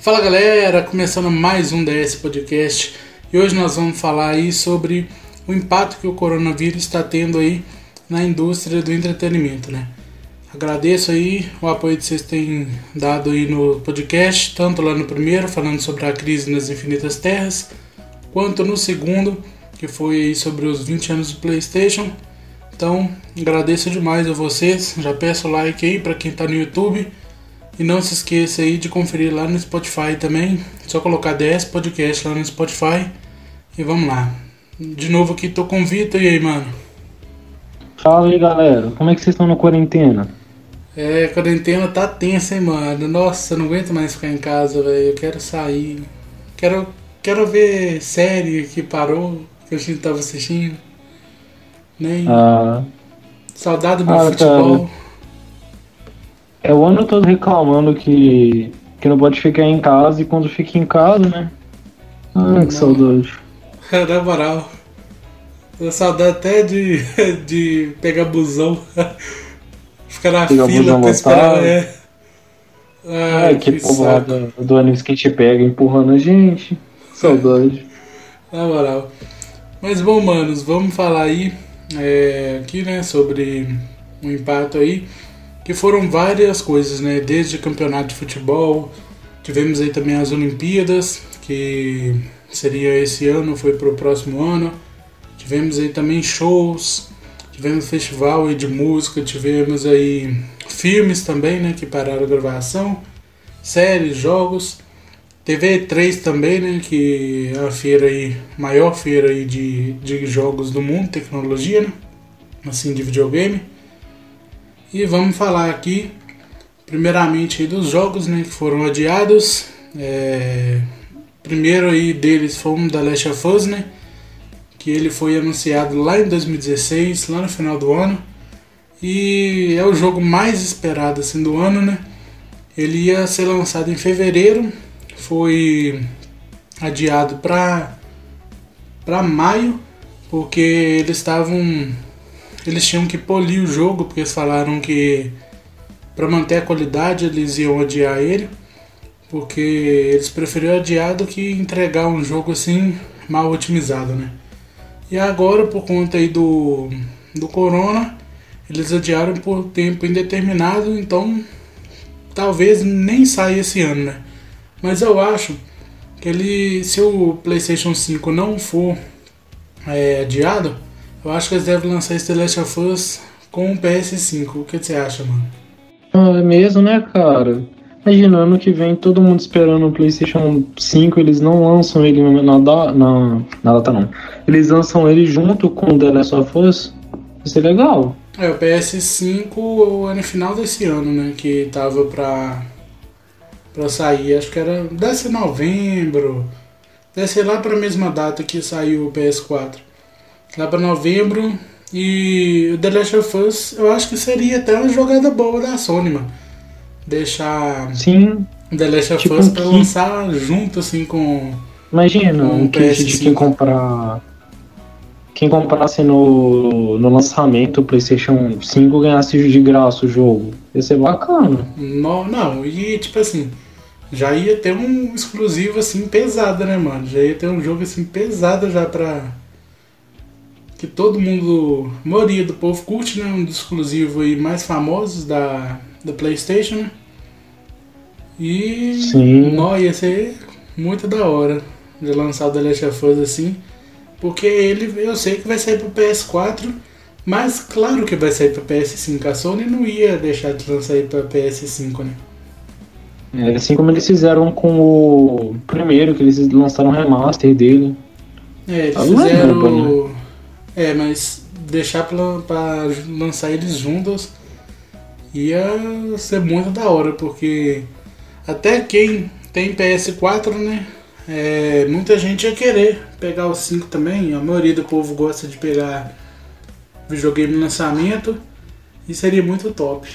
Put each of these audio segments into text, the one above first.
Fala galera, começando mais um DS Podcast e hoje nós vamos falar aí sobre o impacto que o coronavírus está tendo aí na indústria do entretenimento, né? Agradeço aí o apoio que vocês têm dado aí no podcast, tanto lá no primeiro, falando sobre a crise nas infinitas terras, quanto no segundo, que foi aí sobre os 20 anos do PlayStation. Então, agradeço demais a vocês. Já peço like aí para quem está no YouTube e não se esqueça aí de conferir lá no Spotify também. Só colocar 10 podcast lá no Spotify. E vamos lá. De novo aqui tô com o Vitor. E aí, mano? Fala aí, galera. Como é que vocês estão na quarentena? É, a quarentena tá tensa, hein, mano. Nossa, eu não aguento mais ficar em casa, velho. Eu quero sair. Quero, quero ver série que parou, que a gente tava assistindo. Nem. Ah, Saudade do Ah, futebol. cara. É o ano todo reclamando que, que não pode ficar em casa e quando fica em casa, né? Ah, que saudade. Na moral. Eu saudade até de, de pegar busão. Ficar na Pegar fila pra esperar. É. Ai, Ai, que que saco. do, do ônibus que te pega empurrando a gente. Saudade. Na moral. Mas bom, manos, vamos falar aí é, aqui, né, sobre o impacto aí. Que foram várias coisas, né? Desde campeonato de futebol, tivemos aí também as Olimpíadas, que seria esse ano, foi pro próximo ano. Tivemos aí também shows, tivemos festival de música, tivemos aí filmes também, né, que pararam a gravação, séries, jogos. TV 3 também, né? Que é a feira aí, maior feira aí de, de jogos do mundo, tecnologia, né? Assim, de videogame. E vamos falar aqui, primeiramente, dos jogos, né? Que foram adiados. É, primeiro aí deles foi um da Last of Us, né? Que ele foi anunciado lá em 2016, lá no final do ano. E é o jogo mais esperado assim do ano, né? Ele ia ser lançado em fevereiro, foi adiado para para maio, porque eles estavam eles tinham que polir o jogo, porque eles falaram que para manter a qualidade eles iam adiar ele, porque eles preferiram adiar do que entregar um jogo assim mal otimizado, né? E agora por conta aí do do corona, eles adiaram por tempo indeterminado, então talvez nem saia esse ano, né? Mas eu acho que ele, se o PlayStation 5 não for é, adiado, eu acho que eles devem lançar esse The Last of Us com o PS5. O que você acha, mano? Ah, é mesmo, né, cara? Imagina, ano que vem todo mundo esperando o PlayStation 5, eles não lançam ele na, da- na, na data, não. Eles lançam ele junto com o The Last of Us. Vai ser legal. É, o PS5 é no final desse ano, né? Que tava pra, pra sair. Acho que era. Deve ser novembro. Deve ser lá pra mesma data que saiu o PS4. Lá pra novembro. E o The Last of Us, eu acho que seria até uma jogada boa da Sony, mano. Deixar Sim, The Last of Tipo Us um pra kit. lançar junto, assim, com. imagina Com um kit de PS5. quem comprar. Quem comprasse no, no lançamento o PlayStation 5 ganhasse de graça o jogo. Ia ser bacana. No, não, e tipo assim, já ia ter um exclusivo assim pesado, né, mano? Já ia ter um jogo assim pesado já pra. Que todo mundo. A maioria do povo curte, né? Um dos exclusivos aí mais famosos da, da PlayStation, né? E. Sim. Nó, ia ser muito da hora de lançar o The Last of Us assim. Porque ele, eu sei que vai sair pro PS4, mas claro que vai sair pro PS5. A Sony não ia deixar de lançar aí pra PS5, né? É, assim como eles fizeram com o primeiro, que eles lançaram um remaster dele. É, eles Ah, é fizeram. É, mas deixar pra, pra lançar eles juntos ia ser muito da hora, porque até quem tem PS4, né? é, muita gente ia querer pegar o 5 também. A maioria do povo gosta de pegar videogame no lançamento e seria muito top.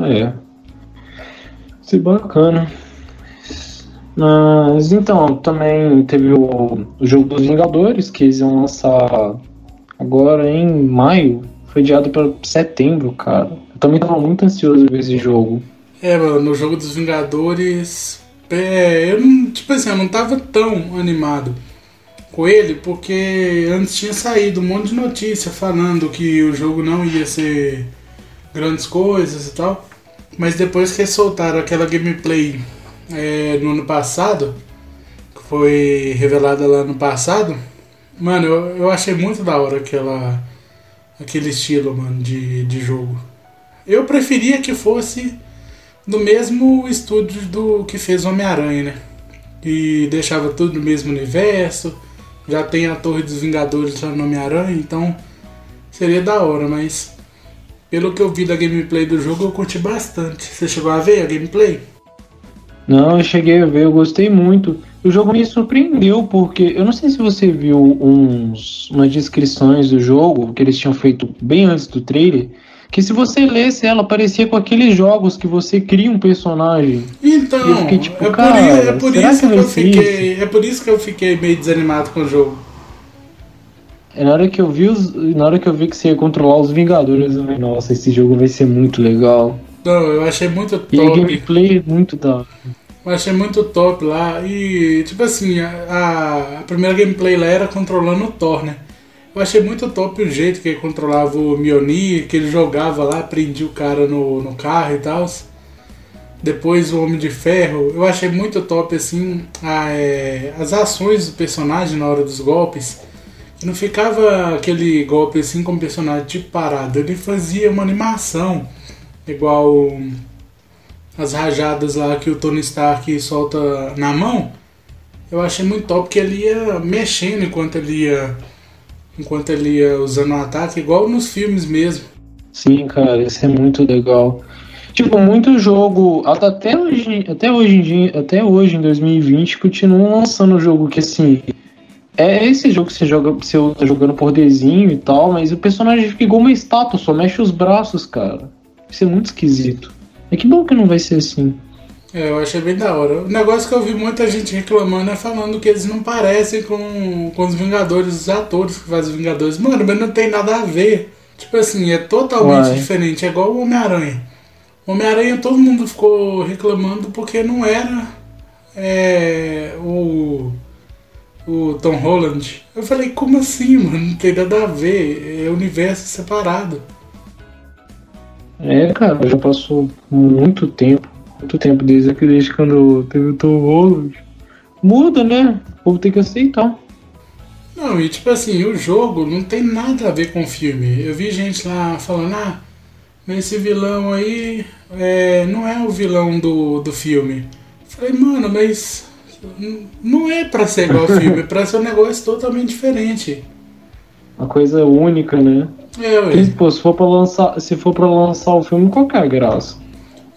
É. Isso bacana. Mas então, também teve o, o jogo dos Vingadores, que eles iam lançar agora em maio. Foi adiado para setembro, cara. Eu também tava muito ansioso ver esse jogo. É, mano, no jogo dos Vingadores É, eu não, tipo assim, eu não tava tão animado com ele, porque antes tinha saído um monte de notícia falando que o jogo não ia ser grandes coisas e tal. Mas depois que soltaram aquela gameplay é, no ano passado, que foi revelada lá no passado, mano, eu, eu achei muito da hora aquela, aquele estilo, mano, de, de jogo. Eu preferia que fosse do mesmo estúdio do que fez Homem-Aranha, né? E deixava tudo no mesmo universo. Já tem a Torre dos Vingadores lá no Homem-Aranha, então seria da hora, mas pelo que eu vi da gameplay do jogo, eu curti bastante. Você chegou a ver a gameplay? Não, eu cheguei a ver, eu gostei muito. O jogo me surpreendeu porque eu não sei se você viu uns umas descrições do jogo que eles tinham feito bem antes do trailer que se você lesse ela, parecia com aqueles jogos que você cria um personagem. Então, eu fiquei, tipo, é, por, é por isso que, que eu fiquei. Isso? É por isso que eu fiquei meio desanimado com o jogo. É, na hora que eu vi os, na hora que eu vi que você ia controlar os Vingadores, eu falei, nossa, esse jogo vai ser muito legal. Não, eu achei muito top. E a gameplay é muito da. Eu achei muito top lá. E tipo assim, a, a primeira gameplay lá era controlando o Thor, né? Eu achei muito top o jeito que ele controlava o Mjolnir, que ele jogava lá, prendia o cara no, no carro e tal. Depois o Homem de Ferro. Eu achei muito top assim a, é, as ações do personagem na hora dos golpes. Não ficava aquele golpe assim com o personagem tipo parado. Ele fazia uma animação. Igual as rajadas lá que o Tony Stark solta na mão. Eu achei muito top que ele ia mexendo enquanto ele ia enquanto ele ia usando o ataque, igual nos filmes mesmo. Sim, cara, isso é muito legal. Tipo, muito jogo, até hoje, até hoje até hoje em 2020, continuam lançando jogo que assim. É esse jogo que você joga, você tá jogando por desenho e tal, mas o personagem fica igual uma estátua, só mexe os braços, cara. Isso é muito esquisito. É que bom que não vai ser assim. É, eu achei bem da hora. O negócio que eu vi muita gente reclamando é falando que eles não parecem com, com os Vingadores, os atores que fazem os Vingadores. Mano, mas não tem nada a ver. Tipo assim, é totalmente Uai. diferente. É igual o Homem-Aranha. Homem-Aranha todo mundo ficou reclamando porque não era é, o, o Tom Holland. Eu falei, como assim, mano? Não tem nada a ver. É universo separado. É, cara, já passou muito tempo muito tempo desde, desde quando teve o Tom Holland. Muda, né? O povo tem que aceitar. Não, e tipo assim, o jogo não tem nada a ver com o filme. Eu vi gente lá falando, ah, esse vilão aí é, não é o vilão do, do filme. Falei, mano, mas não é pra ser igual ao filme, é pra ser um negócio totalmente diferente. Uma coisa única, né? É, ué. Pô, se for pra lançar, se for pra lançar o filme, qual que é a graça?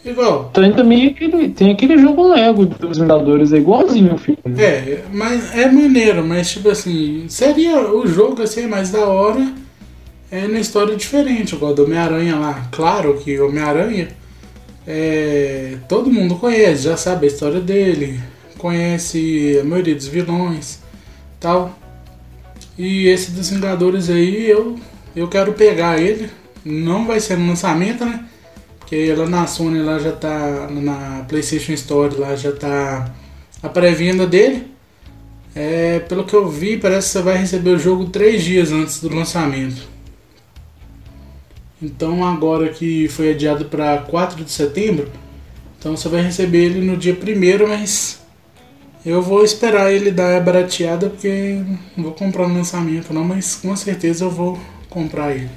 Igual. Tem também aquele, tem aquele jogo Lego dos Vingadores, é igualzinho o filme. É, mas é maneiro, mas tipo assim, seria o jogo assim mais da hora é na história diferente, igual do Homem-Aranha lá. Claro que Homem-Aranha é, todo mundo conhece, já sabe a história dele, conhece a maioria dos vilões tal. E esse dos Vingadores aí eu, eu quero pegar ele. Não vai ser no lançamento, né? que ela na Sony lá já tá na PlayStation Store lá já tá a pré-venda dele. É, pelo que eu vi, parece que você vai receber o jogo três dias antes do lançamento. Então agora que foi adiado para 4 de setembro, então você vai receber ele no dia primeiro, mas eu vou esperar ele dar a barateada porque não vou comprar no lançamento não, mas com certeza eu vou comprar ele.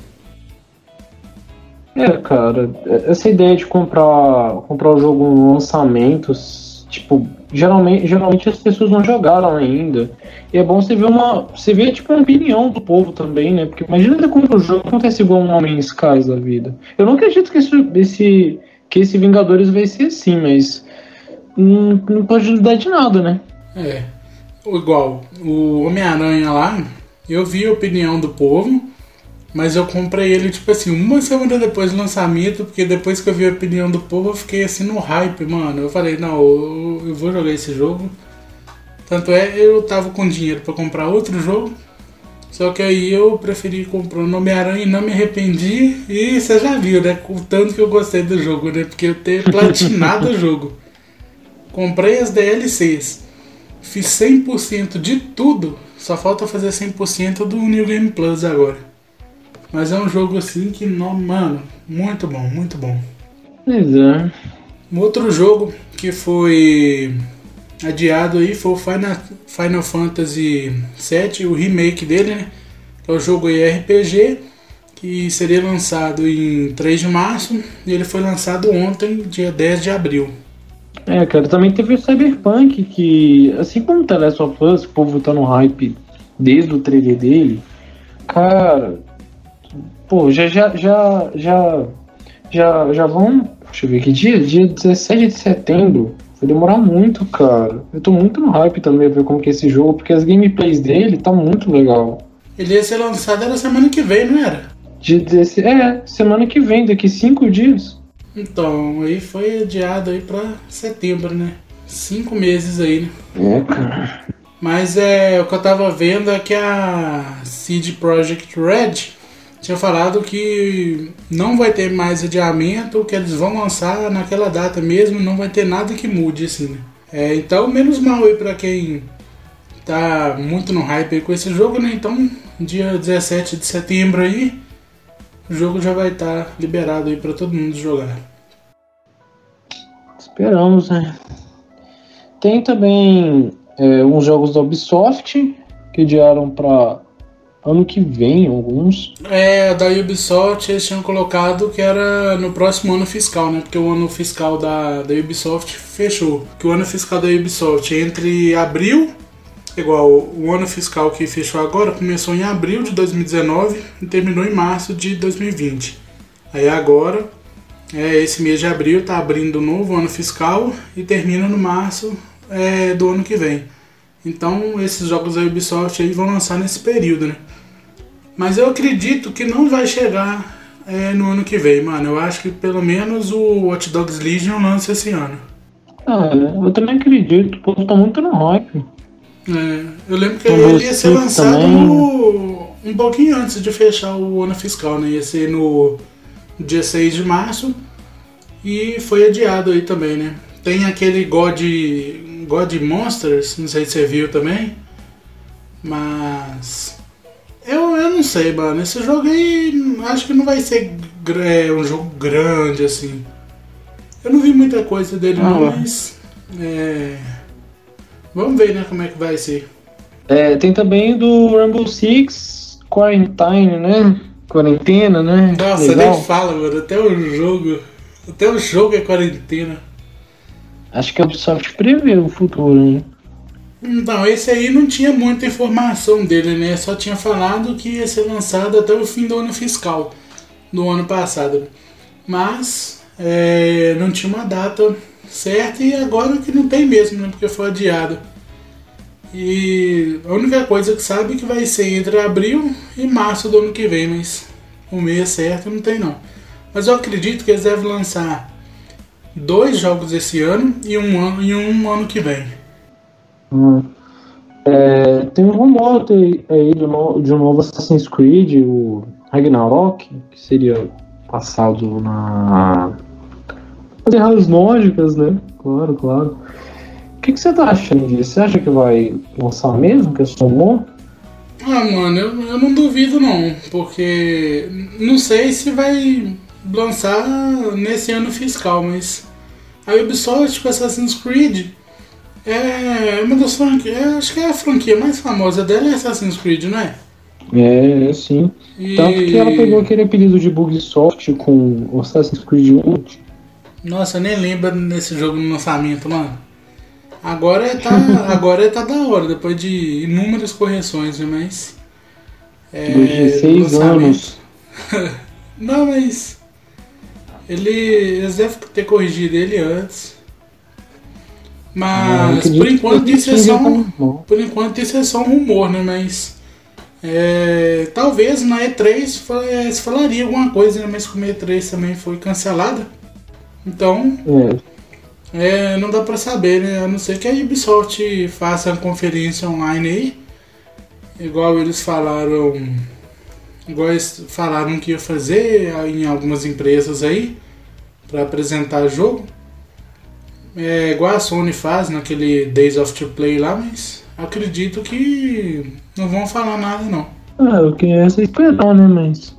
É, cara, essa ideia de comprar, comprar o jogo em lançamentos, tipo, geralmente, geralmente as pessoas não jogaram ainda. E é bom você ver uma. Você ver, tipo, a opinião do povo também, né? Porque imagina você compra o jogo acontece igual um homem Skies da vida. Eu não acredito que esse, esse, que esse Vingadores vai ser assim, mas. Não, não pode ajudar de nada, né? É. Igual, o Homem-Aranha lá, eu vi a opinião do povo. Mas eu comprei ele, tipo assim, uma semana depois do lançamento, porque depois que eu vi a opinião do povo, eu fiquei assim no hype, mano. Eu falei, não, eu, eu vou jogar esse jogo. Tanto é, eu tava com dinheiro para comprar outro jogo. Só que aí eu preferi comprar o Homem-Aranha e não me arrependi. E você já viu, né? O tanto que eu gostei do jogo, né? Porque eu ter platinado o jogo. comprei as DLCs, fiz 100% de tudo, só falta fazer 100% do New Game Plus agora. Mas é um jogo assim que, não, mano, muito bom, muito bom. Pois é. Um outro jogo que foi adiado aí foi o Final, Final Fantasy VII, o remake dele, né? É o jogo RPG, que seria lançado em 3 de março e ele foi lançado ontem, dia 10 de abril. É, cara, também teve o Cyberpunk, que, assim como o The Last of Us, o povo tá no hype desde o trailer dele, cara, pô, já, já, já, já, já, já vão, deixa eu ver que dia, dia 17 de setembro, vai demorar muito, cara. Eu tô muito no hype também ver como que é esse jogo, porque as gameplays dele tá muito legal. Ele ia ser lançado na semana que vem, não era? Dia 16, é, semana que vem, daqui cinco dias. Então, aí foi adiado aí pra setembro, né? Cinco meses aí, né? É, cara. Mas é, o que eu tava vendo é que a CD Projekt Red tinha falado que não vai ter mais adiamento, que eles vão lançar naquela data mesmo, não vai ter nada que mude, assim, né? É, então, menos mal aí pra quem tá muito no hype com esse jogo, né? Então, dia 17 de setembro aí, o jogo já vai estar tá liberado aí para todo mundo jogar. Esperamos, né? Tem também é, uns jogos da Ubisoft que adiaram para ano que vem, alguns. É, da Ubisoft eles tinham colocado que era no próximo ano fiscal, né? Porque o ano fiscal da, da Ubisoft fechou. Que o ano fiscal da Ubisoft é entre abril Igual, o ano fiscal que fechou agora começou em abril de 2019 e terminou em março de 2020. Aí agora, é, esse mês de abril está abrindo um novo ano fiscal e termina no março é, do ano que vem. Então esses jogos da Ubisoft aí vão lançar nesse período, né? Mas eu acredito que não vai chegar é, no ano que vem, mano. Eu acho que pelo menos o Watch Dogs Legion lança esse ano. Ah, eu também acredito, o povo tá muito no hype. É, eu lembro que ele ia ser lançado no, um pouquinho antes de fechar o ano fiscal, né? Ia ser no dia 6 de março e foi adiado aí também, né? Tem aquele God, God Monsters, não sei se você viu também, mas eu, eu não sei, mano. Esse jogo aí acho que não vai ser é, um jogo grande assim. Eu não vi muita coisa dele, ah, não, mas. É, Vamos ver, né, como é que vai ser. É, tem também do Rainbow Six Quarantine, né? Quarentena, né? Nossa, Legal. nem fala, mano. Até o jogo. Até o jogo é quarentena. Acho que a Ubisoft prevê o futuro, né? Então, esse aí não tinha muita informação dele, né? Só tinha falado que ia ser lançado até o fim do ano fiscal do ano passado. Mas é, não tinha uma data certo e agora que não tem mesmo, né? Porque foi adiado. E a única coisa que sabe é que vai ser entre abril e março do ano que vem, mas o mês certo não tem não. Mas eu acredito que eles devem lançar dois jogos esse ano e um ano, e um ano que vem. Hum. É, tem um rumor aí de, um, de um novo Assassin's Creed, o Ragnarok, que seria passado na erradas lógicas, né? Claro, claro. O que, que você tá achando disso? Você acha que vai lançar mesmo, que é só bom? Ah, mano, eu, eu não duvido não, porque não sei se vai lançar nesse ano fiscal, mas a Ubisoft com Assassin's Creed é uma das franquias, é, acho que é a franquia mais famosa dela é Assassin's Creed, não é? É, sim. E... Tanto que ela pegou aquele apelido de Bugsoft com Assassin's Creed Unity. Nossa, eu nem lembro desse jogo no lançamento, mano. Agora tá, agora tá da hora, depois de inúmeras correções, né, mas. É, 16 anos. Não, mas. Ele, eles devem ter corrigido ele antes. Mas por enquanto isso é só um, por enquanto isso é só um rumor, né? Mas é, talvez na E3 se falaria alguma coisa, né? mas como a E3 também foi cancelada, então, é. é não dá pra saber, né? A não ser que a Ubisoft faça a conferência online aí, igual eles falaram, igual eles falaram que ia fazer em algumas empresas aí, para apresentar jogo. é igual a Sony faz naquele Days of to Play lá, mas acredito que não vão falar nada não. Ah, eu queria esperar, né, mas.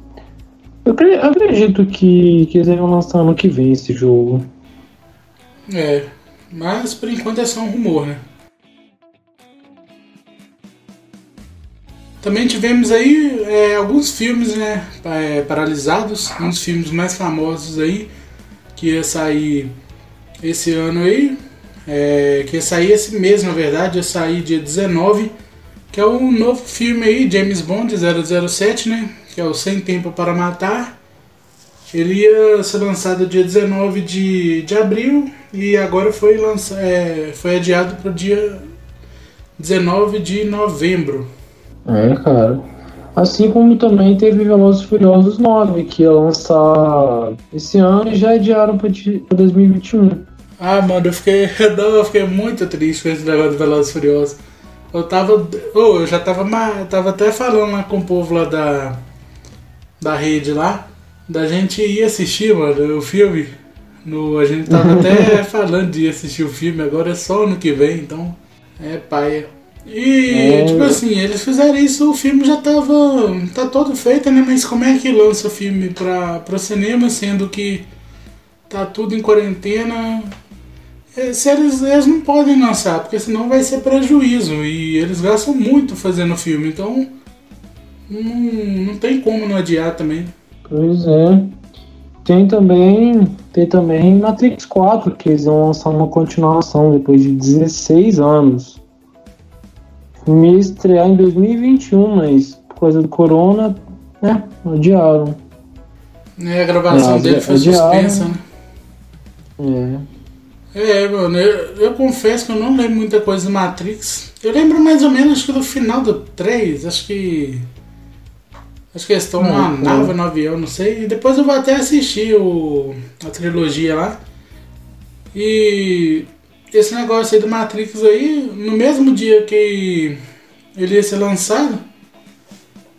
Eu acredito que, que eles vão lançar ano que vem esse jogo. É, mas por enquanto é só um rumor, né? Também tivemos aí é, alguns filmes né, é, paralisados, um dos filmes mais famosos aí, que ia sair esse ano aí, é, que ia sair esse mês na verdade, ia sair dia 19, que é o novo filme aí, James Bond 007, né, que é o Sem Tempo para Matar. Ele ia ser lançado dia 19 de, de abril e agora foi, lança, é, foi adiado para o dia 19 de novembro. É, cara. Assim como também teve Velozes Furiosos 9, que ia lançar esse ano e já adiaram para 2021. Ah, mano, eu fiquei, não, eu fiquei muito triste com esse negócio de Velozes Furiosos. Eu tava. Oh, eu já tava, tava até falando lá com o povo lá da. Da rede lá. Da gente ir assistir, mano, o filme. No, a gente tava até falando de assistir o filme, agora é só ano que vem, então. É paia. E, é. tipo assim, eles fizeram isso, o filme já tava. tá todo feito, né? Mas como é que lança o filme pra, pra cinema, sendo que tá tudo em quarentena? É, se eles, eles não podem lançar, porque senão vai ser prejuízo. E eles gastam muito fazendo filme, então. Não, não tem como não adiar também. Pois é. Tem também. Tem também Matrix 4, que eles vão lançar uma continuação depois de 16 anos me estrear em 2021, mas por causa do corona, né, adiaram. É, a gravação é, dele foi adiaram. suspensa, né? É. É, mano, eu, eu, confesso que eu não lembro muita coisa do Matrix. Eu lembro mais ou menos acho que do final do 3, acho que. Acho que eles estão numa é. nave, no avião, não sei. E depois eu vou até assistir o, a trilogia lá. E esse negócio aí do Matrix aí, no mesmo dia que ele ia ser lançado,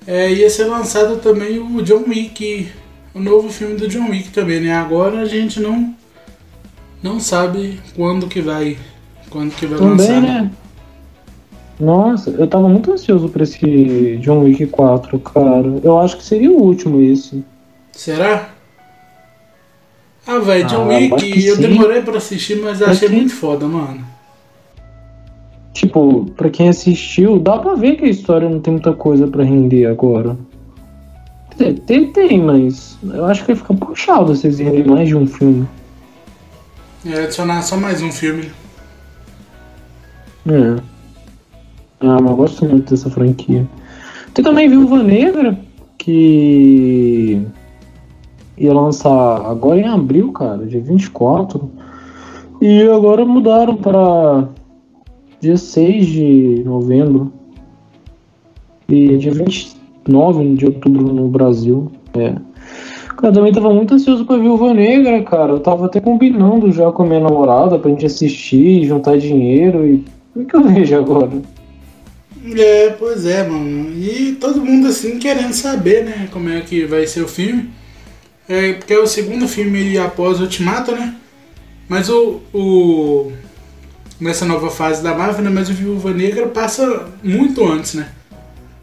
é, ia ser lançado também o John Wick, o novo filme do John Wick também, né? Agora a gente não não sabe quando que vai quando que vai também, lançar. Né? Nossa, eu tava muito ansioso pra esse John Wick 4, cara. Eu acho que seria o último esse. Será? Ah, velho, John Wick, eu demorei pra assistir, mas achei muito foda, mano. Tipo, pra quem assistiu, dá pra ver que a história não tem muita coisa pra render agora. Tem, tem, mas eu acho que vai ficar puxado vocês verem mais de um filme. É, adicionar só mais um filme. É. Ah, mas eu gosto muito dessa franquia. Tem também Viúva Negra, que ia lançar agora em abril, cara, dia 24. E agora mudaram para dia 6 de novembro. E dia 29 de outubro no Brasil. É. Cara, também tava muito ansioso pra Viúva Negra, cara. Eu tava até combinando já com a minha namorada pra gente assistir, juntar dinheiro e. O que eu vejo agora? É, pois é, mano. E todo mundo assim querendo saber, né, como é que vai ser o filme. É, porque é o segundo filme após o Ultimato, né? Mas o, o. Nessa nova fase da Marvel, né? Mas o Viúva Negra passa muito antes, né?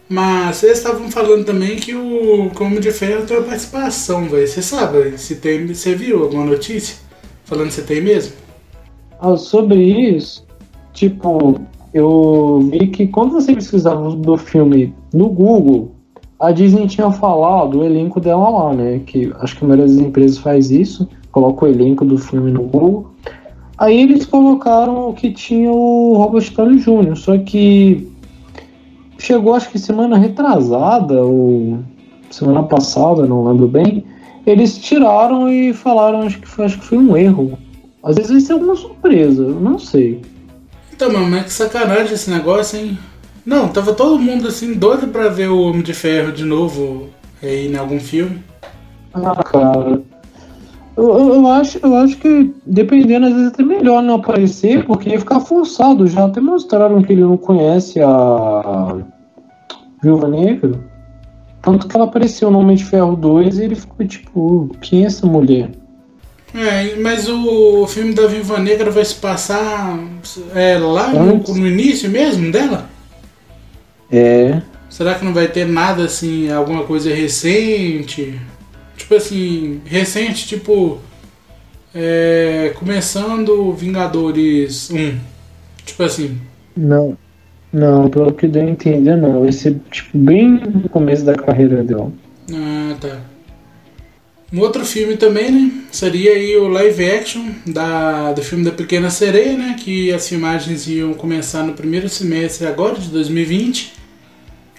Mas vocês estavam falando também que o Como de Ferro tem uma participação, velho. Você sabe se tem. Você viu alguma notícia? Falando se tem mesmo? Ah, sobre isso, tipo, eu vi que quando você pesquisava do filme no Google, a Disney tinha falado o elenco dela lá, né? Que acho que a maioria das empresas faz isso, coloca o elenco do filme no Google. Aí eles colocaram que tinha o Robert Downey Jr., só que chegou acho que semana retrasada ou semana passada, não lembro bem. Eles tiraram e falaram, acho que foi, acho que foi um erro. Às vezes vai ser alguma surpresa, não sei. Então, mano, mas que sacanagem esse negócio, hein? Não, tava todo mundo assim doido pra ver o Homem de Ferro de novo aí em algum filme. Ah, cara. Eu, eu, acho, eu acho que dependendo, às vezes até melhor não aparecer, porque ia ficar forçado. Já até mostraram que ele não conhece a Viúva Negra. Tanto que ela apareceu no Homem de Ferro 2 e ele ficou tipo, quem é essa mulher? É, mas o filme da Viva Negra vai se passar é, lá no, no início mesmo dela? É. Será que não vai ter nada assim, alguma coisa recente? Tipo assim, recente, tipo. É, começando Vingadores 1. Tipo assim. Não. Não, pelo que deu a entender, não. Vai ser tipo bem no começo da carreira dela. Ah, tá. Um outro filme também, né? Seria aí o live action da, do filme da Pequena Sereia, né? Que as filmagens iam começar no primeiro semestre agora, de 2020.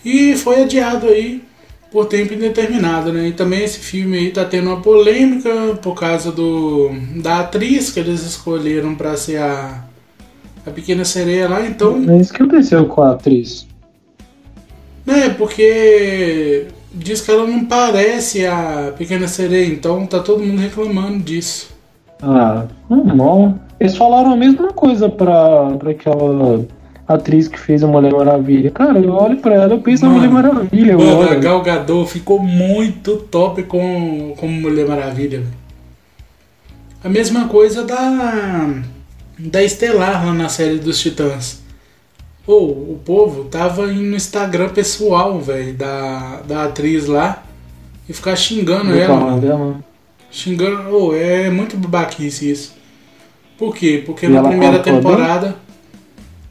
E foi adiado aí por tempo indeterminado, né? E também esse filme aí tá tendo uma polêmica por causa do da atriz que eles escolheram para ser a a pequena sereia lá, então. Mas o que aconteceu com a atriz? É, porque diz que ela não parece a pequena sereia, então tá todo mundo reclamando disso. Ah, normal. Eles falaram a mesma coisa pra, pra aquela atriz que fez a Mulher Maravilha. Cara, eu olho pra ela, eu penso mano, na Mulher Maravilha. Mano, a Gal Gadot ficou muito top com, com Mulher Maravilha. A mesma coisa da da Estelar lá na série dos Titãs. Ou o povo tava indo no Instagram pessoal, velho, da, da atriz lá e ficar xingando ela. Dela. Xingando. Oh, é muito babaquice isso. Por quê? Porque e na primeira temporada.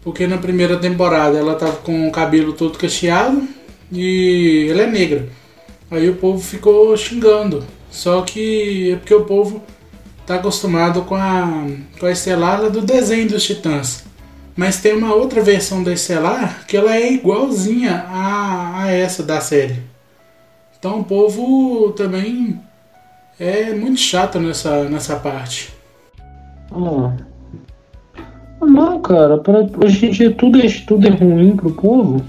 Porque na primeira temporada ela tava com o cabelo todo cacheado e ela é negra. Aí o povo ficou xingando. Só que é porque o povo tá acostumado com a, com a Estelar do desenho dos Titãs. Mas tem uma outra versão da Estelar que ela é igualzinha a, a essa da série. Então o povo também é muito chato nessa, nessa parte. Oh. Não, cara, pra, hoje em dia tudo é, tudo é ruim pro povo.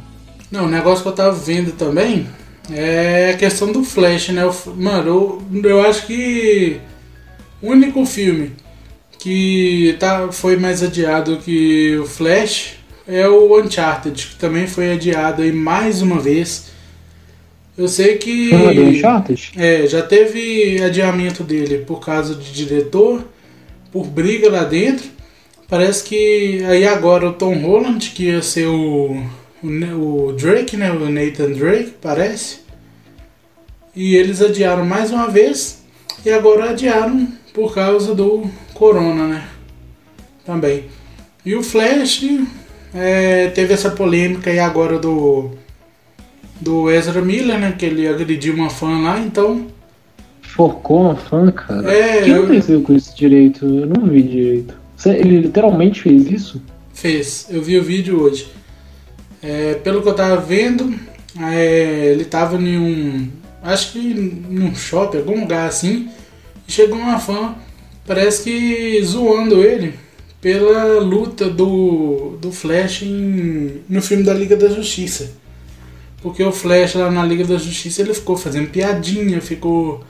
Não, o negócio que eu tava vendo também é a questão do Flash, né? Mano, eu, eu acho que o único filme que tá, foi mais adiado que o Flash é o Uncharted, que também foi adiado aí mais uma vez. Eu sei que. É, já teve adiamento dele por causa de diretor, por briga lá dentro. Parece que aí agora o Tom Holland, que ia ser o, o, o Drake, né? O Nathan Drake, parece. E eles adiaram mais uma vez. E agora adiaram por causa do Corona, né? Também. E o Flash é, teve essa polêmica aí agora do do Ezra Miller, né? Que ele agrediu uma fã lá, então. Focou uma fã, cara? É. O que aconteceu com isso direito? Eu não vi direito. Ele literalmente fez isso? Fez. Eu vi o vídeo hoje. É, pelo que eu tava vendo, é, ele tava em um. Acho que num shopping, algum lugar assim. E chegou uma fã, parece que zoando ele pela luta do, do Flash em, no filme da Liga da Justiça. Porque o Flash lá na Liga da Justiça ele ficou fazendo piadinha, ficou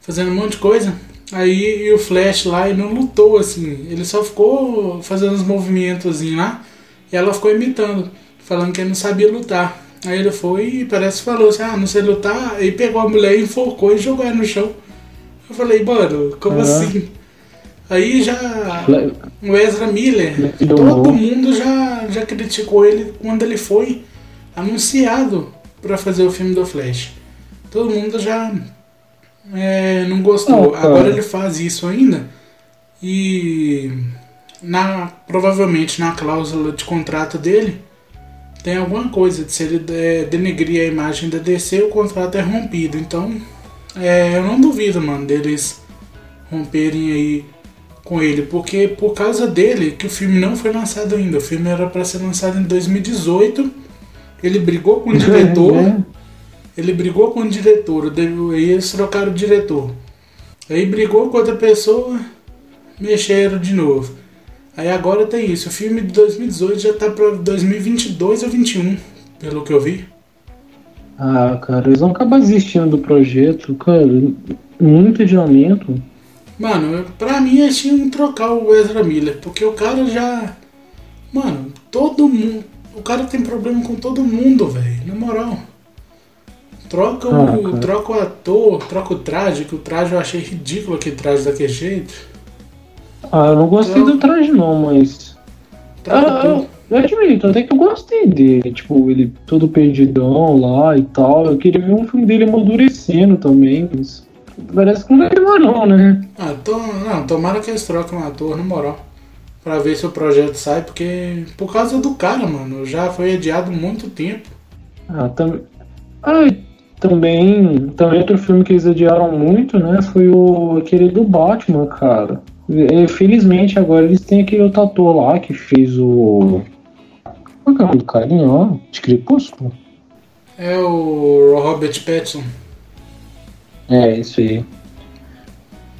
fazendo um monte de coisa. Aí e o Flash lá e não lutou assim, ele só ficou fazendo uns movimentos lá e ela ficou imitando, falando que ele não sabia lutar. Aí ele foi e parece que falou assim: ah, não sei lutar. Aí pegou a mulher, enforcou e jogou ela no chão. Eu falei, mano, como uhum. assim? Aí já o Ezra Miller, todo mundo já, já criticou ele quando ele foi anunciado para fazer o filme do Flash. Todo mundo já é, não gostou. Agora ele faz isso ainda e na provavelmente na cláusula de contrato dele tem alguma coisa de se ele é, denegrir a imagem da DC o contrato é rompido. Então é, eu não duvido, mano, deles romperem aí com ele, porque por causa dele que o filme não foi lançado ainda. O filme era para ser lançado em 2018. Ele brigou com o diretor. É. Ele brigou com o diretor, aí eles trocaram o diretor. Aí brigou com outra pessoa, mexeram de novo. Aí agora tem isso. O filme de 2018 já tá pra 2022 ou 2021, pelo que eu vi. Ah, cara, eles vão acabar desistindo do projeto, cara. Muito adiamento. Mano, pra mim eles tinham que trocar o Ezra Miller, porque o cara já. Mano, todo mundo. O cara tem problema com todo mundo, velho. Na moral. Troca, ah, o, troca o ator, troca o traje, que o traje eu achei ridículo aquele traje daquele jeito. Ah, eu não gostei Então- do traje não, mas. Ah, eu, eu admito, até que eu gostei dele. Tipo, ele todo perdidão lá e tal. Eu queria ver um filme dele amadurecendo também, mas. Parece que não vai não, né? Ah, to, não, tomara que eles troquem um ator, na moral. Pra ver se o projeto sai, porque. Por causa do cara, mano. Já foi adiado muito tempo. Ah, tam... ah, e também, também outro filme que eles adiaram muito, né? Foi o aquele do Batman, cara. Felizmente agora eles têm aquele outro ator lá que fez o. Qual é o nome do carinha lá? De Crepúsculo? É o Robert Pattinson. É, isso aí.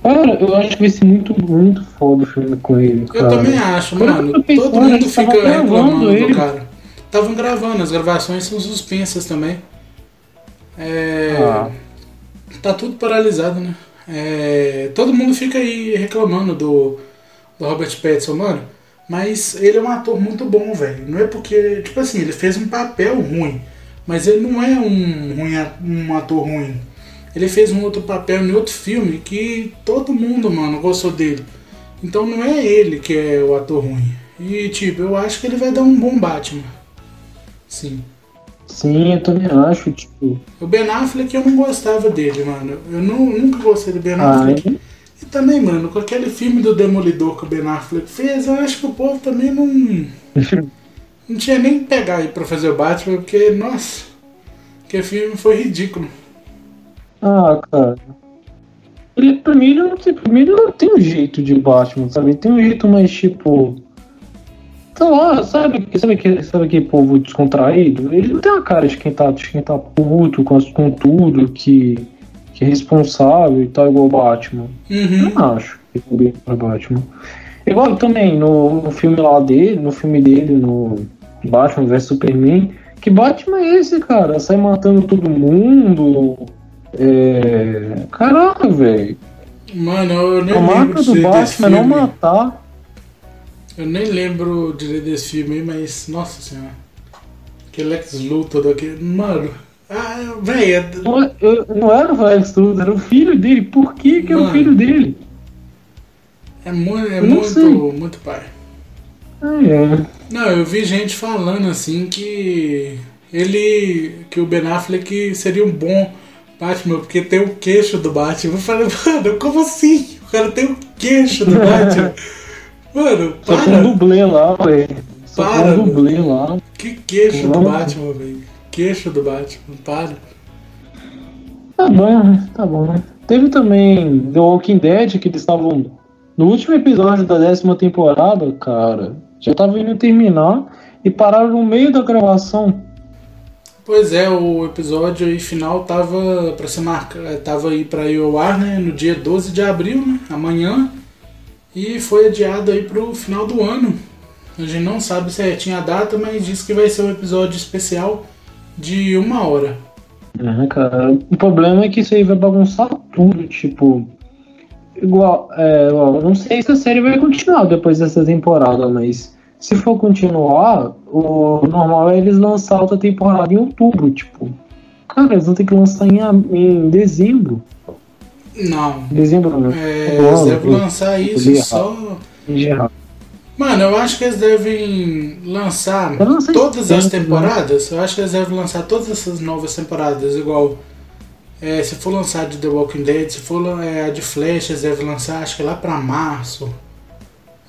Cara, eu acho que vai ser muito, muito foda o filme com ele, Eu cara. também acho, mano. eu Todo mundo fica gravando reclamando ele. do cara. Estavam gravando, as gravações são suspensas também. É. Ah. Tá tudo paralisado, né? É, todo mundo fica aí reclamando do, do Robert Pattinson, mano. Mas ele é um ator muito bom, velho. Não é porque. Tipo assim, ele fez um papel ruim. Mas ele não é um, ruim, um ator ruim. Ele fez um outro papel em outro filme que todo mundo, mano, gostou dele. Então não é ele que é o ator ruim. E tipo, eu acho que ele vai dar um bom Batman. Sim. Sim, eu também acho, tipo. O Ben Affleck eu não gostava dele, mano. Eu nu- nunca gostei do Ben Ah, Affleck. E também, mano, com aquele filme do Demolidor que o Ben Affleck fez, eu acho que o povo também não. não tinha nem que pegar aí pra fazer o Batman, porque, nossa, que filme foi ridículo. Ah, cara. Ele, pra mim, ele não tem, pra mim, ele não tem um jeito de Batman, sabe? Ele tem um jeito mais tipo. Lá, sabe, sabe, que, sabe aquele povo descontraído? Ele não tem a cara de quem tá, de quem tá puto com, com tudo, que, que é responsável e tal, igual o Batman. Uhum. Não acho que ele combina pra Batman. Igual também no, no filme lá dele, no filme dele, no Batman vs Superman, que Batman é esse, cara? Sai matando todo mundo. É. Caraca, velho. Mano, eu nem A marca do Batman é não matar. Eu nem lembro direito desse filme aí, mas, nossa senhora. Aquele Lex Luthor daquele. Mano. Ah, velho. Não, é- não era o Lex Luthor, era o filho dele. Por que, que é o filho dele? É, mu é muito, sei. muito pai. Ah, é. Não, eu vi gente falando assim que ele. que o Ben Affleck seria um bom Batman, porque tem o queixo do Batman. Eu falei, mano, como assim? O cara tem o queixo do Batman. Mano, Só com um para! dublê lá, velho. Só Para, um dublê lá. Que queixo do. Batman, velho. Queixo do Batman, para. Tá bom, né? Tá bom, né? Teve também The Walking Dead, que eles estavam. No último episódio da décima temporada, cara, já tava indo terminar e pararam no meio da gravação. Pois é, o episódio aí final tava para ser marcado, tava aí para ir ao ar, né, no dia 12 de abril, né, amanhã, e foi adiado aí pro final do ano. A gente não sabe certinho a data, mas diz que vai ser um episódio especial de uma hora. É, cara. O problema é que isso aí vai bagunçar tudo, tipo. Igual, é, igual, não sei se a série vai continuar depois dessa temporada, mas se for continuar, o normal é eles lançar outra temporada em outubro, tipo. Cara, eles vão ter que lançar em, em dezembro. Não, Dezembro não. é, Não, eles devem eu- lançar isso só. Já. Mano, eu acho que eles devem lançar todas as tem, temporadas. Eu acho que eles devem lançar todas essas novas temporadas, igual. é, se for lançar de The Walking Dead, se for é, a de Flash, eles devem lançar, acho que lá pra março.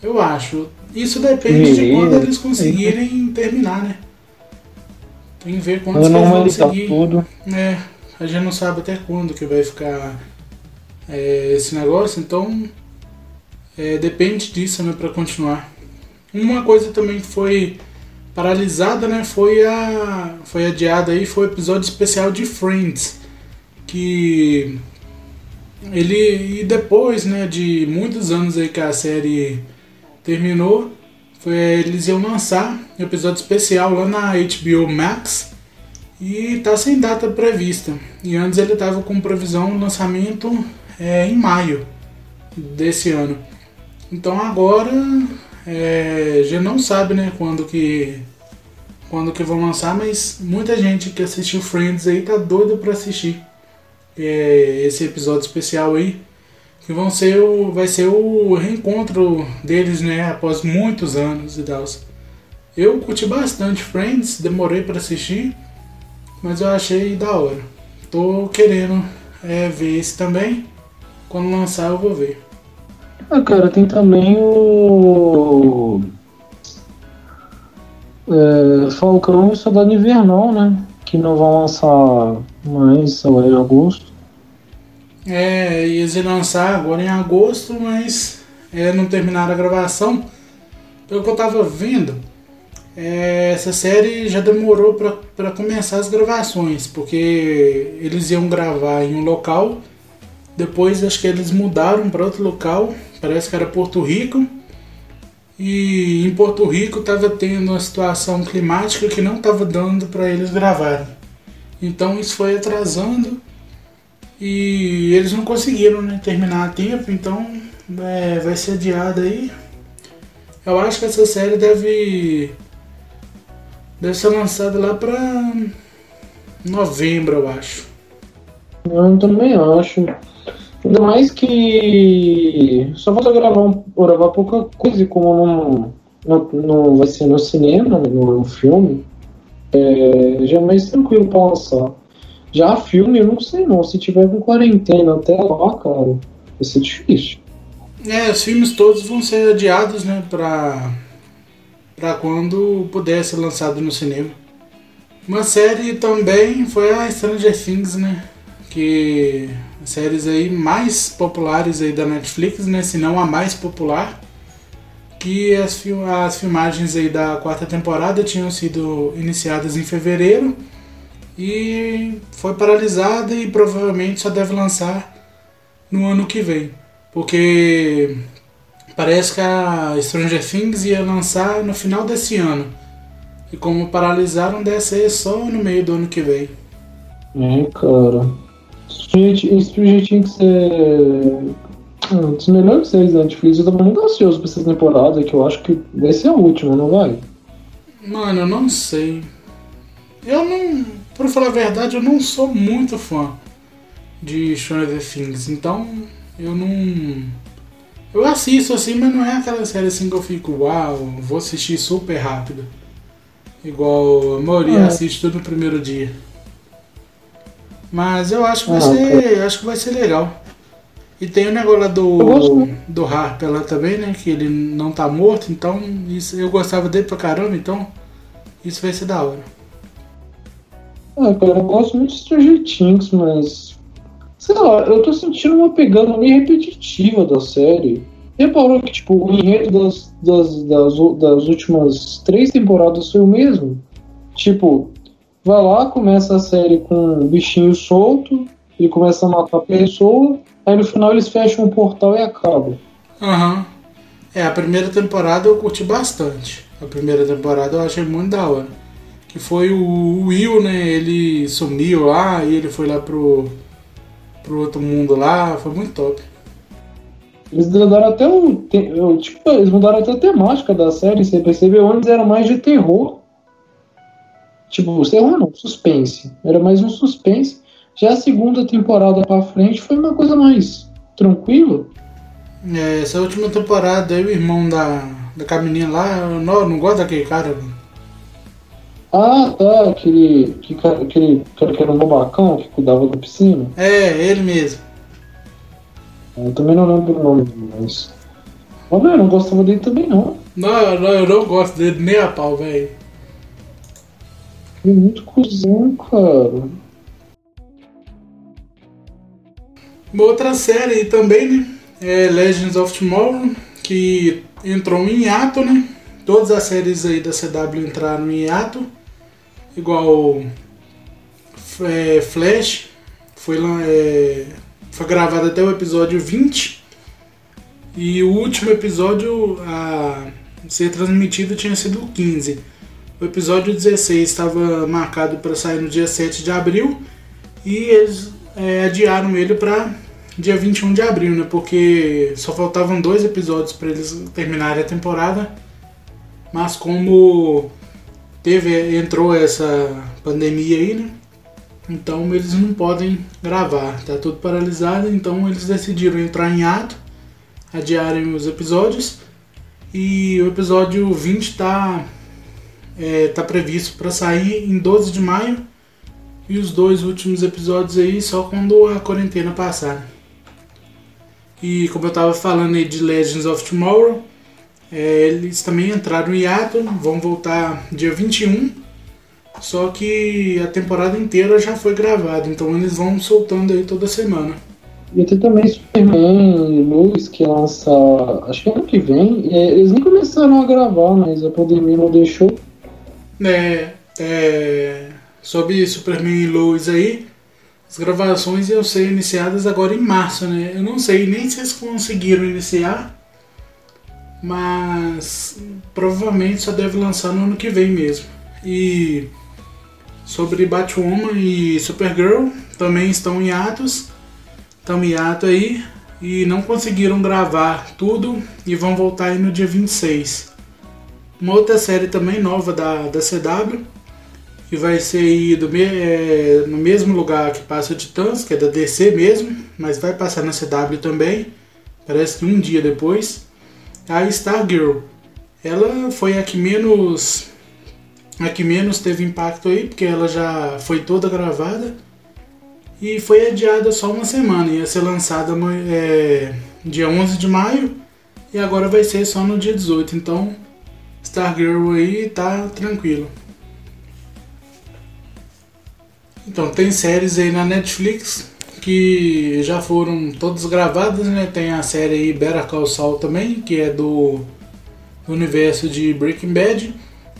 Eu acho. Isso depende de Beleza. quando eles conseguirem terminar, né? Tem que ver quando eles vão conseguir. tudo. É, a gente não sabe até quando que vai ficar é, esse negócio, então é, depende disso, né, para continuar. Uma coisa também que foi paralisada, né, foi a foi adiada aí, foi o episódio especial de Friends, que ele e depois, né, de muitos anos aí que a série terminou, foi, eles iam lançar um episódio especial lá na HBO Max e tá sem data prevista. E antes ele tava com previsão lançamento é, em maio desse ano. Então agora é, já não sabe né, quando que quando que vão lançar, mas muita gente que assistiu Friends aí tá doida pra assistir é, esse episódio especial aí. que vão ser o, vai ser o reencontro deles, né, após muitos anos e tal. Eu curti bastante Friends, demorei para assistir, mas eu achei da hora. Tô querendo é, ver esse também. Quando lançar eu vou ver. Ah, cara, tem também o. É, Falcão e Soldado Invernal, né? Que não vão lançar mais agora em agosto. É, ia lançar agora em agosto, mas é, não terminaram a gravação. Pelo que eu tava vendo, é, essa série já demorou para começar as gravações, porque eles iam gravar em um local, depois acho que eles mudaram para outro local, parece que era Porto Rico, e em Porto Rico estava tendo uma situação climática que não estava dando para eles gravarem. Então isso foi atrasando e eles não conseguiram né, terminar a tempo, então é, vai ser adiada aí. Eu acho que essa série deve, deve ser lançada lá pra novembro, eu acho. Eu também acho. Ainda mais que só vou gravar, um, gravar pouca coisa, como não, não, não vai ser no cinema, no, no filme, é, já é mais tranquilo pra lançar. Já filme, eu não sei não. Se tiver com quarentena até lá, cara, vai ser difícil. É, os filmes todos vão ser adiados, né, pra, pra quando puder ser lançado no cinema. Uma série também foi a Stranger Things, né, que séries aí mais populares aí da Netflix, né, se não a mais popular, que as, as filmagens aí da quarta temporada tinham sido iniciadas em fevereiro e foi paralisada e provavelmente só deve lançar no ano que vem. Porque parece que a Stranger Things ia lançar no final desse ano. E como paralisaram, deve ser só no meio do ano que vem. É, cara. Stranger Things é um dos melhores séries da Netflix. Eu tava muito ansioso pra essa temporada, que eu acho que vai ser a última, não vai? Mano, eu não sei. Eu não Pra falar a verdade, eu não sou muito fã de Stranger Things, então eu não. Eu assisto assim, mas não é aquela série assim que eu fico, uau, vou assistir super rápido. Igual a maioria é. assiste tudo no primeiro dia. Mas eu acho que vai ah, ser. Acho que vai ser legal. E tem o negócio lá do, do Harper lá também, né? Que ele não tá morto, então isso, eu gostava dele pra caramba, então isso vai ser da hora. Ah, cara, eu gosto muito de Stranger Things, mas. Sei lá, eu tô sentindo uma pegada meio repetitiva da série. Reparou que, tipo, o enredo das, das, das, das últimas três temporadas foi o mesmo? Tipo, vai lá, começa a série com um bichinho solto, e começa a matar a pessoa, aí no final eles fecham o portal e acabam. Aham. Uhum. É, a primeira temporada eu curti bastante. A primeira temporada eu achei muito da hora que foi o Will, né? Ele sumiu lá e ele foi lá pro, pro outro mundo lá, foi muito top. Eles mudaram até o. Tipo, eles mudaram até a temática da série, você percebeu? Antes era mais de terror. Tipo, terror não, suspense. Era mais um suspense. Já a segunda temporada pra frente foi uma coisa mais tranquila. É, essa última temporada, eu e o irmão da, da camininha lá, eu não, não gosto daquele cara, ah, tá, aquele, que, aquele cara que era um babacão que cuidava da piscina. É, ele mesmo. Eu também não lembro o nome, mas. Mas eu não gostava dele também não. Não, não, eu não gosto dele nem a pau, velho. Muito cuzão, cara. Uma outra série também, né? É Legends of Tomorrow, que entrou em hiato, né? Todas as séries aí da CW entraram em hiato igual é, Flash, foi, é, foi gravado até o episódio 20 e o último episódio a ser transmitido tinha sido o 15. O episódio 16 estava marcado para sair no dia 7 de abril e eles é, adiaram ele para dia 21 de abril, né? Porque só faltavam dois episódios para eles terminarem a temporada. Mas como teve entrou essa pandemia aí, né? Então eles não podem gravar, tá tudo paralisado, então eles decidiram entrar em ato, adiarem os episódios e o episódio 20 está é, tá previsto para sair em 12 de maio e os dois últimos episódios aí só quando a quarentena passar. E como eu estava falando aí de Legends of Tomorrow, é, eles também entraram em ato, vão voltar dia 21, só que a temporada inteira já foi gravada, então eles vão soltando aí toda semana. E tem também Superman Luz que lança, acho que ano que vem. eles nem começaram a gravar, mas a pandemia não deixou. É, é sobre Superman e Lois aí, as gravações iam ser iniciadas agora em março, né? Eu não sei nem se eles conseguiram iniciar, mas provavelmente só deve lançar no ano que vem mesmo. E sobre Batwoman e Supergirl também estão em atos, estão em ato aí e não conseguiram gravar tudo e vão voltar aí no dia 26. Uma outra série também nova da, da CW que vai ser do é, no mesmo lugar que passa o Titãs, que é da DC mesmo, mas vai passar na CW também, parece que um dia depois. A Stargirl, ela foi a que menos a que menos teve impacto aí, porque ela já foi toda gravada e foi adiada só uma semana, ia ser lançada é, dia 11 de maio e agora vai ser só no dia 18, então Stargirl aí tá tranquilo. Então, tem séries aí na Netflix que já foram todas gravadas, né? Tem a série aí Better Call Saul também, que é do, universo de Breaking Bad.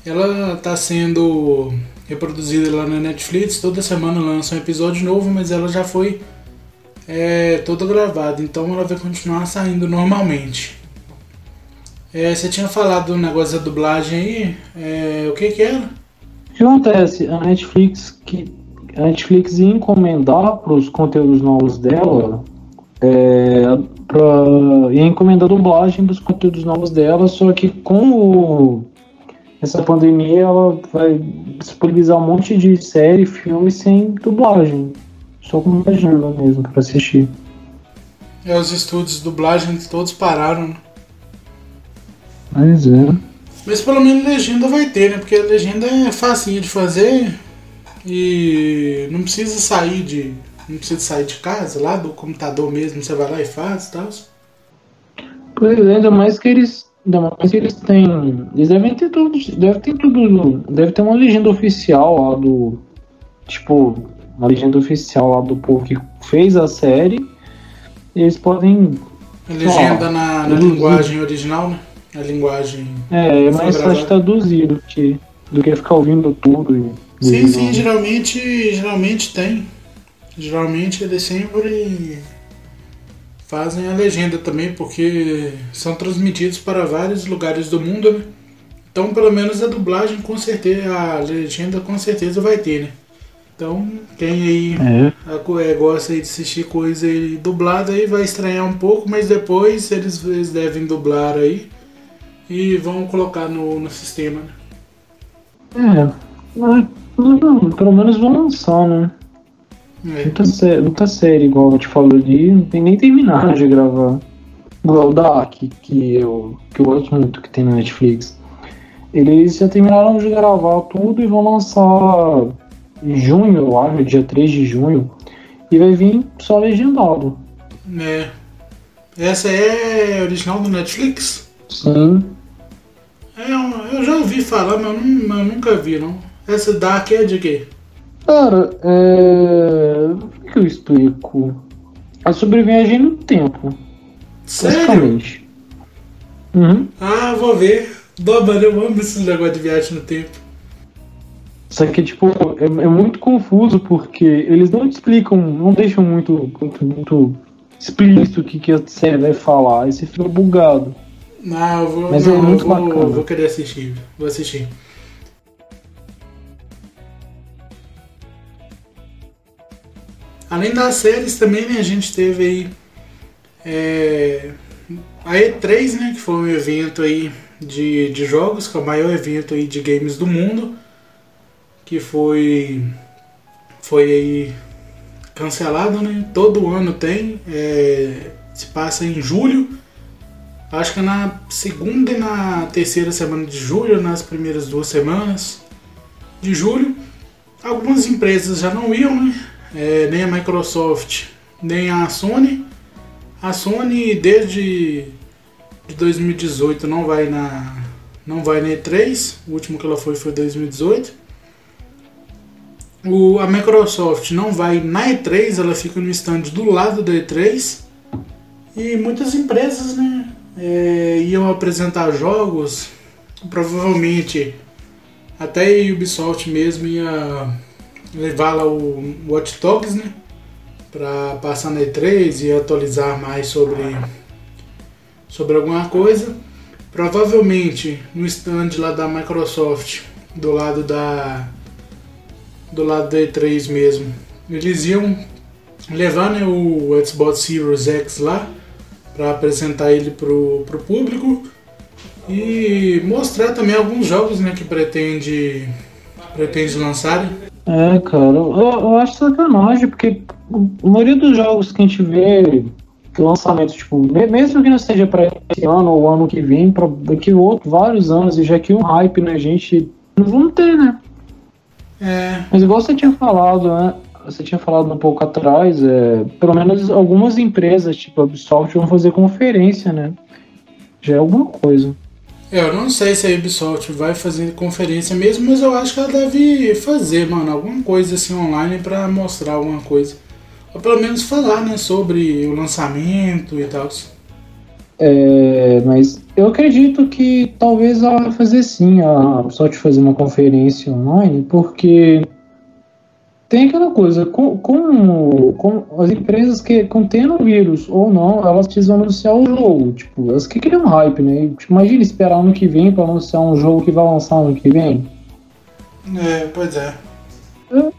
Ela está sendo reproduzida lá na Netflix, toda semana lança um episódio novo, mas ela já foi é, toda gravada, então ela vai continuar saindo normalmente. É, você tinha falado do negócio da dublagem aí, é, o que que era? O que acontece? A Netflix que a Netflix ia encomendar para os conteúdos novos dela, é, pra, ia encomendar a dublagem dos conteúdos novos dela, só que com essa pandemia ela vai disponibilizar um monte de série, filme sem dublagem, só com legenda mesmo para assistir. É, os estúdios de dublagem todos pararam. Né? Mas é. Mas pelo menos legenda vai ter, né? Porque a legenda é facinha de fazer, e não precisa sair de. Não precisa sair de casa, lá do computador mesmo, você vai lá e faz e tal. Pois é, ainda mais que eles. Ainda mais que eles têm. Eles devem ter tudo. Deve ter tudo. Deve ter uma legenda oficial lá do. Tipo, uma legenda oficial lá do povo que fez a série. eles podem. A legenda ó, na, na linguagem original, né? A linguagem. É, é mais fácil traduzir do que, do que ficar ouvindo tudo. E... Sim, sim, geralmente, geralmente tem. Geralmente eles sempre fazem a legenda também, porque são transmitidos para vários lugares do mundo, né? Então, pelo menos a dublagem, com certeza, a legenda com certeza vai ter, né? Então, quem aí é. É, gosta aí de assistir coisa aí dublada aí vai estranhar um pouco, mas depois eles, eles devem dublar aí e vão colocar no, no sistema, né? É, pelo menos vão lançar, né? É. Muita, sé muita série, igual eu te falo ali, não tem nem terminado de gravar. Igual o Dark, que eu, que eu gosto muito, que tem na Netflix. Eles já terminaram de gravar tudo e vão lançar em junho, eu acho, dia 3 de junho. E vai vir só legendado. É. Essa é original do Netflix? Sim. É, eu já ouvi falar, mas eu, não, eu nunca vi, não. Essa Dark é de quê? Cara, é. Como é que eu explico? A sobrevivência no tempo. Sério? Uhum. Ah, vou ver. Dobra, eu amo esse negócio de viagem no tempo. Só que, tipo, é, é, muito confuso porque eles não explicam, não deixam muito, muito, muito explícito o que, que a série vai falar. Aí você fica bugado. Não, eu vou, Mas é não, é muito eu vou, bacana. vou querer assistir. Vou assistir. Além das séries também, né, a gente teve aí é, a E3, né, que foi um evento aí de, de jogos, que é o maior evento aí de games do mundo, que foi foi aí cancelado, né? Todo ano tem, é, se passa em julho. Acho que na segunda e na terceira semana de julho, nas primeiras duas semanas de julho. Algumas empresas já não iam, né? É, nem a Microsoft, nem a Sony. A Sony desde de 2018 não vai na não vai na E3, o último que ela foi foi 2018. O, a Microsoft não vai na E3, ela fica no stand do lado da E3. E muitas empresas né, é, iam apresentar jogos, provavelmente até a Ubisoft mesmo ia levar lá o Watch Dogs, né? Para passar na E3 e atualizar mais sobre, sobre alguma coisa. Provavelmente no stand lá da Microsoft, do lado da do lado da E3 mesmo, eles iam levar né, o Xbox Series X lá para apresentar ele pro, pro público e mostrar também alguns jogos né, que pretende, pretende lançar. É, cara, eu, eu acho sacanagem, porque a maioria dos jogos que a gente vê lançamento, tipo, mesmo que não seja para esse ano ou ano que vem, para daqui outro, vários anos, e já que um hype na né, gente não vamos ter, né? É. Mas igual você tinha falado, né? Você tinha falado um pouco atrás, é, pelo menos algumas empresas, tipo a Ubisoft, vão fazer conferência, né? Já é alguma coisa. É, eu não sei se a Ubisoft vai fazer conferência mesmo, mas eu acho que ela deve fazer, mano, alguma coisa assim online para mostrar alguma coisa. Ou pelo menos falar, né, sobre o lançamento e tal. É, mas eu acredito que talvez ela vai fazer sim, a Ubisoft fazer uma conferência online, porque tem aquela coisa, com, com, com as empresas que contendo o vírus ou não, elas precisam anunciar o jogo. Tipo, elas que criam hype, né? Tipo, imagina esperar ano que vem para anunciar um jogo que vai lançar ano que vem. É, pois é. Eu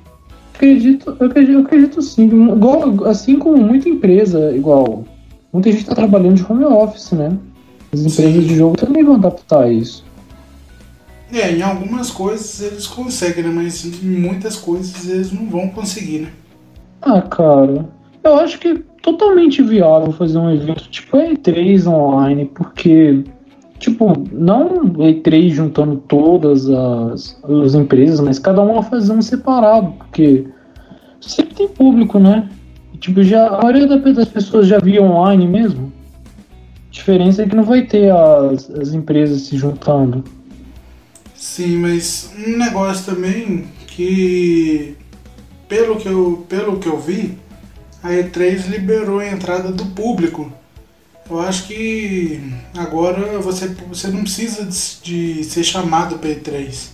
acredito, eu acredito, eu acredito sim. Igual, assim como muita empresa, igual. Muita gente está trabalhando de home office, né? As empresas sim. de jogo também vão adaptar isso. É, em algumas coisas eles conseguem, né? Mas em muitas coisas eles não vão conseguir, né? Ah, cara, eu acho que é totalmente viável fazer um evento tipo E3 online, porque, tipo, não E3 juntando todas as, as empresas, mas cada uma fazer um separado, porque sempre tem público, né? Tipo, já, a maioria das pessoas já via online mesmo. A diferença é que não vai ter as, as empresas se juntando. Sim, mas um negócio também que pelo que eu, pelo que eu vi, a E3 liberou a entrada do público. Eu acho que agora você, você não precisa de, de ser chamado para E3.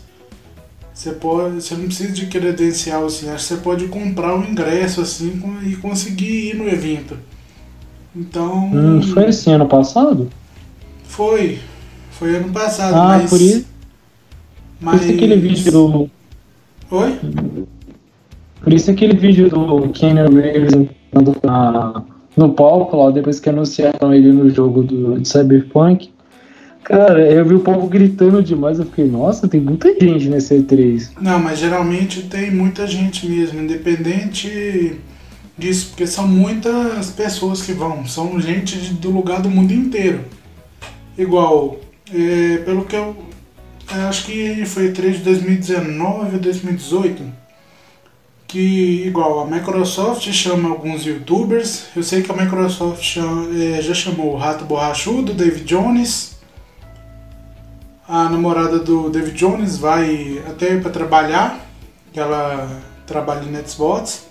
Você, pode, você não precisa de credencial assim, acho que você pode comprar um ingresso assim e conseguir ir no evento. Então. Hum, foi assim ano passado? Foi. Foi ano passado, ah, mas. Por isso mas... Por isso aquele vídeo do. Oi? Por isso aquele vídeo do Kenny Reeves na, no palco lá, depois que anunciaram ele no jogo do, de Cyberpunk. Cara, eu vi o povo gritando demais, eu fiquei, nossa, tem muita gente nesse E3. Não, mas geralmente tem muita gente mesmo, independente disso, porque são muitas pessoas que vão, são gente de, do lugar do mundo inteiro. Igual, é, pelo que eu acho que foi 3 de 2019 ou 2018 que igual a Microsoft chama alguns youtubers. Eu sei que a Microsoft chama, é, já chamou o Rato Borrachudo, David Jones. A namorada do David Jones vai até para trabalhar ela trabalha em Xbox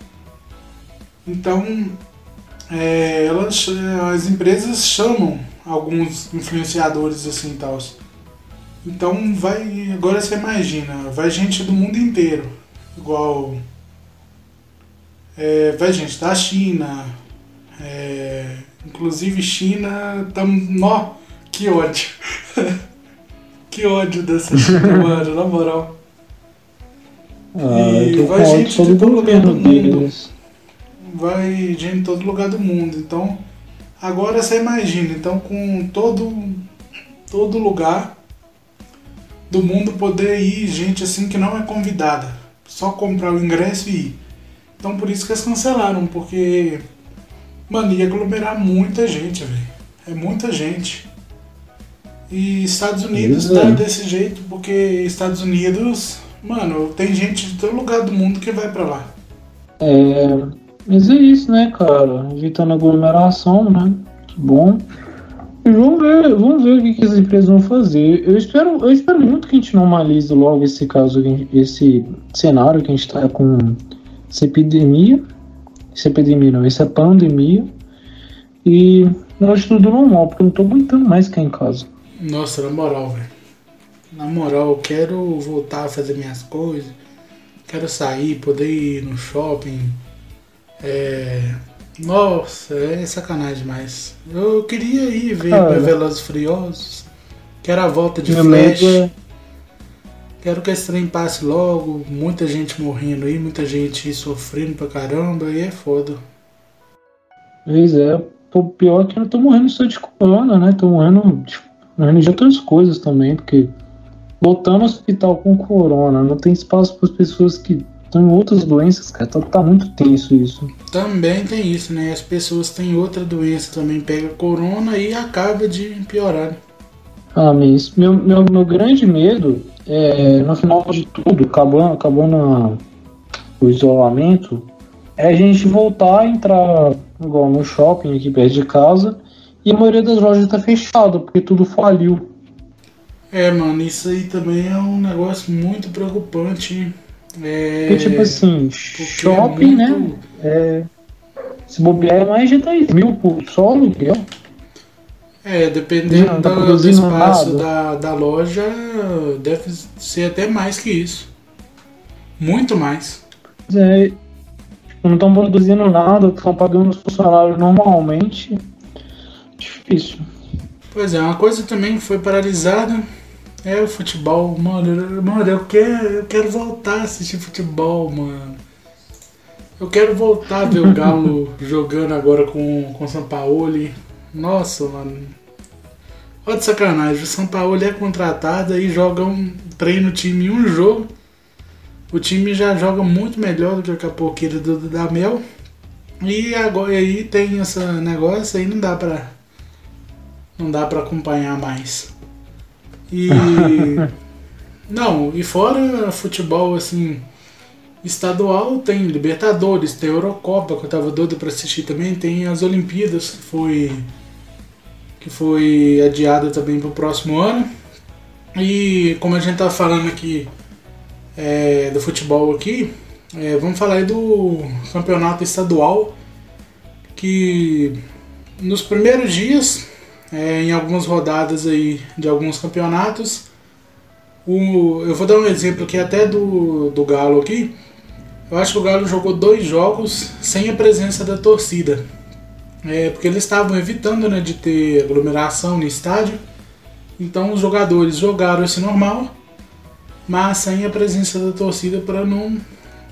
então é, elas, as empresas chamam alguns influenciadores assim tal então vai. Agora você imagina, vai gente do mundo inteiro. Igual. É, vai gente da China. É, inclusive China. Tam, nó, que ódio. que ódio dessa China, mano, na moral. Ah, e vai gente de todo lugar do mundo. Deles. Vai gente de todo lugar do mundo. Então, agora você imagina, então com todo, todo lugar do mundo poder ir gente assim que não é convidada. Só comprar o ingresso e ir. Então por isso que eles cancelaram, porque, mano, ia aglomerar muita gente, velho. É muita gente. E Estados Unidos Isso tá é. desse jeito, porque Estados Unidos, mano, tem gente de todo lugar do mundo que vai pra lá. É, mas é isso, né, cara? Evitando aglomeração, né? Que bom. Vamos ver, vamos ver o que, que as empresas vão fazer. Eu espero, eu espero muito que a gente normalize logo esse caso, esse cenário que a gente tá com essa epidemia. Essa epidemia não, essa pandemia. E eu acho tudo normal, porque eu não tô aguentando mais ficar em casa. Nossa, na moral, velho. Na moral, eu quero voltar a fazer minhas coisas. Quero sair, poder ir no shopping. É. Nossa, é sacanagem demais. Eu queria ir ver Cara. Velozes e Furiosos. Quero a volta de Meu Flash. é- Quero que esse trem passe logo. Muita gente morrendo aí, muita gente sofrendo pra caramba. E é foda. Pois é, pô, pior que eu tô morrendo só de corona, né? Tô morrendo, tipo, morrendo de outras coisas também, porque botar no hospital com corona, não tem espaço para as pessoas que estão em outras doenças, cara. Tá, tá muito tenso isso. Também tem isso, né? As pessoas têm outra doença também, pega corona e acaba de piorar. Ah, mas meu, meu, meu grande medo é, no final de tudo, acabando, acabando o isolamento, é a gente voltar a entrar igual no shopping aqui perto de casa e a maioria das lojas tá fechada, porque tudo faliu. É, mano, isso aí também é um negócio muito preocupante. É, Porque, tipo assim, porque shopping, é né? muito- É, se bobear é mais de 10 mil por só aluguel. É, dependendo Não, tá do- do, espaço da, da loja, deve ser até mais que isso. Muito mais. É, tipo, não estão produzindo nada, estão pagando os funcionários normalmente. Difícil. Pois é, uma coisa também que foi paralisada é o futebol. Mano, mano eu, quero, eu quero voltar a assistir futebol, mano. Eu quero voltar a ver o Galo jogando agora com o Sampaoli. Nossa, mano. Olha de sacanagem, o Sampaoli é contratado e joga um treino o time em um jogo. O time já joga muito melhor do que a capoqueira do, do da Mel. E agora aí tem esse negócio aí, não dá pra. Não dá pra acompanhar mais. E. não, e fora futebol assim. Estadual tem Libertadores, tem Eurocopa, que eu tava doido pra assistir também, tem as Olimpíadas, que foi. que foi adiada também pro próximo ano. E como a gente tá falando aqui é, do futebol aqui, é, vamos falar aí do campeonato estadual, que nos primeiros dias, é, em algumas rodadas aí de alguns campeonatos, o, eu vou dar um exemplo aqui até do, do Galo aqui. Eu acho que o Galo jogou dois jogos sem a presença da torcida. É, porque eles estavam evitando né, de ter aglomeração no estádio. Então os jogadores jogaram esse normal, mas sem a presença da torcida para não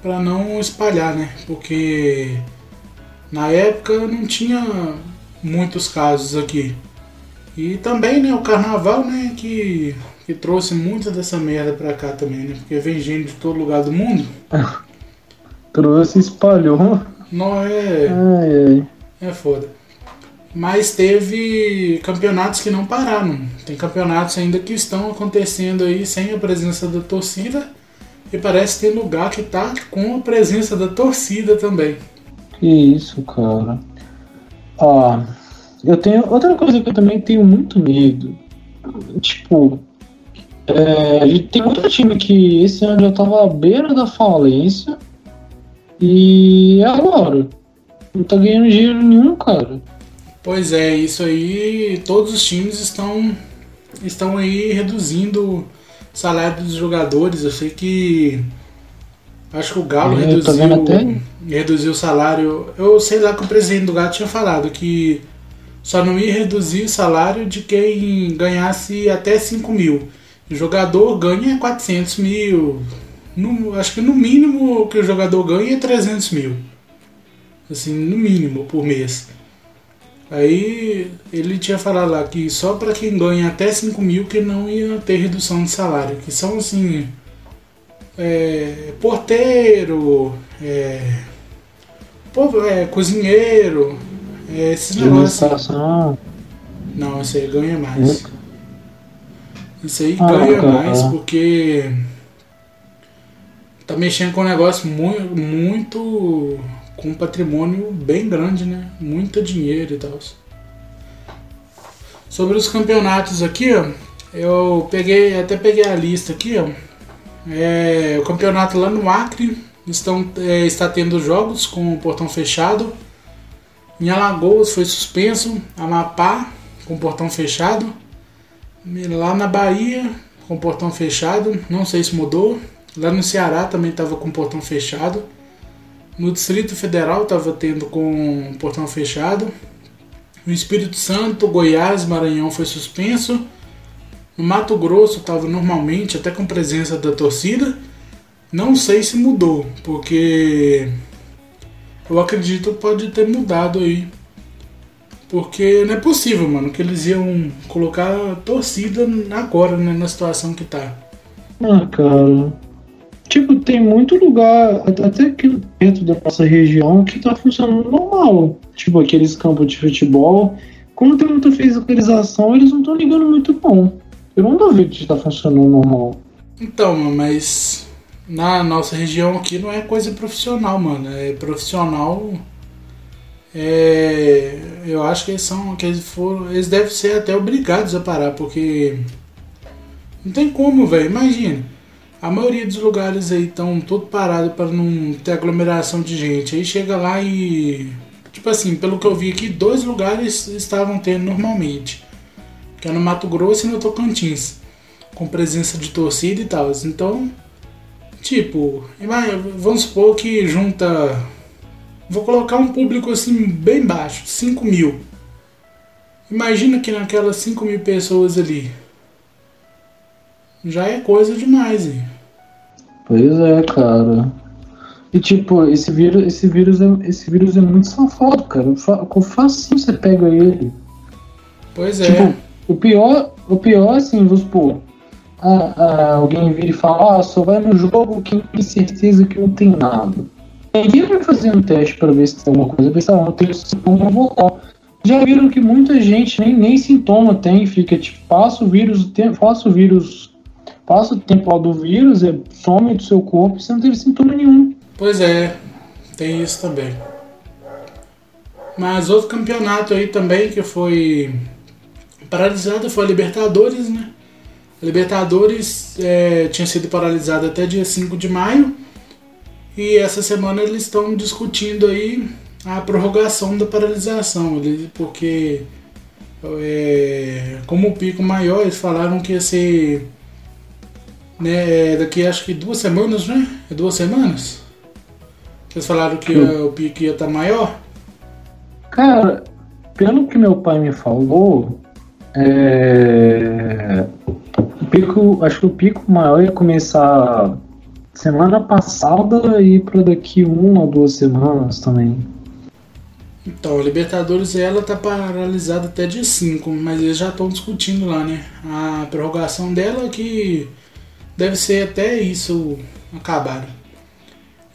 para não espalhar, né? Porque na época não tinha muitos casos aqui. E também, né, o carnaval, né, que, que trouxe muita dessa merda pra cá também, né? Porque vem gente de todo lugar do mundo. Trouxe, espalhou. Não é, Ai, ai. é foda. Mas teve campeonatos que não pararam. Tem campeonatos ainda que estão acontecendo aí sem a presença da torcida. E parece que tem lugar que tá com a presença da torcida também. Que isso, cara. Ah, eu tenho. Outra coisa que eu também tenho muito medo. Tipo. É, tem outro time que esse ano já tava à beira da falência. E agora? Não tá ganhando dinheiro nenhum, cara. Pois é, isso aí, todos os times estão estão aí reduzindo o salário dos jogadores. Eu sei que acho que o Galo É, tô reduziu, reduziu o salário. Eu sei lá que o presidente do Galo tinha falado que só não ia reduzir o salário de quem ganhasse até 5 mil. O jogador ganha 400 mil. No- acho que no mínimo o que o jogador ganha é 300 mil. Assim, no mínimo por mês. Aí ele tinha falado lá que só para quem ganha até 5 mil que não ia ter redução de salário. Que são assim. é, porteiro, é, povo é cozinheiro, é, negócios. Administração. Não, isso aí ganha mais. Isso aí Ah, ganha cara. mais porque tá mexendo com um negócio muito, muito com um patrimônio bem grande, né? Muito dinheiro e tal. Sobre os campeonatos aqui, ó, eu peguei, até peguei a lista aqui, ó. É, o campeonato lá no Acre estão, é, está tendo jogos com o portão fechado. Em Alagoas foi suspenso, Amapá com portão fechado. Lá na Bahia, com portão fechado, não sei se mudou. Lá no Ceará também estava com portão fechado. No Distrito Federal estava tendo com portão fechado. No Espírito Santo, Goiás, Maranhão foi suspenso. No Mato Grosso estava normalmente, até com presença da torcida. Não sei se mudou, porque eu acredito que pode ter mudado aí. Porque não é possível, mano, que eles iam colocar a torcida agora, né, na situação que tá. Ah, cara. Tipo, tem muito lugar, até aqui dentro da nossa região, que tá funcionando normal. Tipo, aqueles campos de futebol. Como tem muita fiscalização, eles não estão ligando muito não. Eu não duvido de estar funcionando normal. Então, mano, mas na nossa região aqui não é coisa profissional, mano. É profissional. É, eu acho que eles são. Que eles, foram, eles devem ser até obrigados a parar, porque. Não tem como, velho. Imagina. A maioria dos lugares aí estão todo parado para não ter aglomeração de gente. Aí chega lá e. Tipo assim, pelo que eu vi aqui, dois lugares estavam tendo normalmente. Que é no Mato Grosso e no Tocantins. Com presença de torcida e tal. Então. Tipo, vamos supor que junta. Vou colocar um público assim bem baixo, 5 mil. Imagina que naquelas 5 mil pessoas ali. Já é coisa demais, hein? Pois é, cara. E tipo, esse vírus, esse vírus, é, esse vírus é muito safado, cara. Com facinho você pega ele. Pois é. Tipo, o pior, o pior assim, vamos supor, ah, ah, alguém vira e fala, ah, só vai no jogo quem tem certeza que não tem nada. Ninguém vai fazer um teste pra ver se tem alguma coisa, se ah, não tem sintoma, vou lá. Já viram que muita gente nem, nem sintoma tem, fica tipo, passa o vírus, tem, passa o vírus, passa o tempo lá do vírus, é, some do seu corpo e você não teve sintoma nenhum. Pois é, tem isso também. Mas outro campeonato aí também que foi paralisado foi a Libertadores, né? A Libertadores é, tinha sido paralisada até dia 5 de maio. E essa semana eles estão discutindo aí a prorrogação da paralisação. Porque é, como o pico maior, eles falaram que ia ser né, daqui acho que duas semanas, né? É duas semanas? Vocês falaram que o pico ia estar maior? Cara, pelo que meu pai me falou, é, pico, acho que o pico maior ia começar semana passada e para daqui uma ou duas semanas também. Então, a Libertadores ela tá paralisada até dia 5, mas eles já estão discutindo lá, né? A prorrogação dela que deve ser até isso acabado.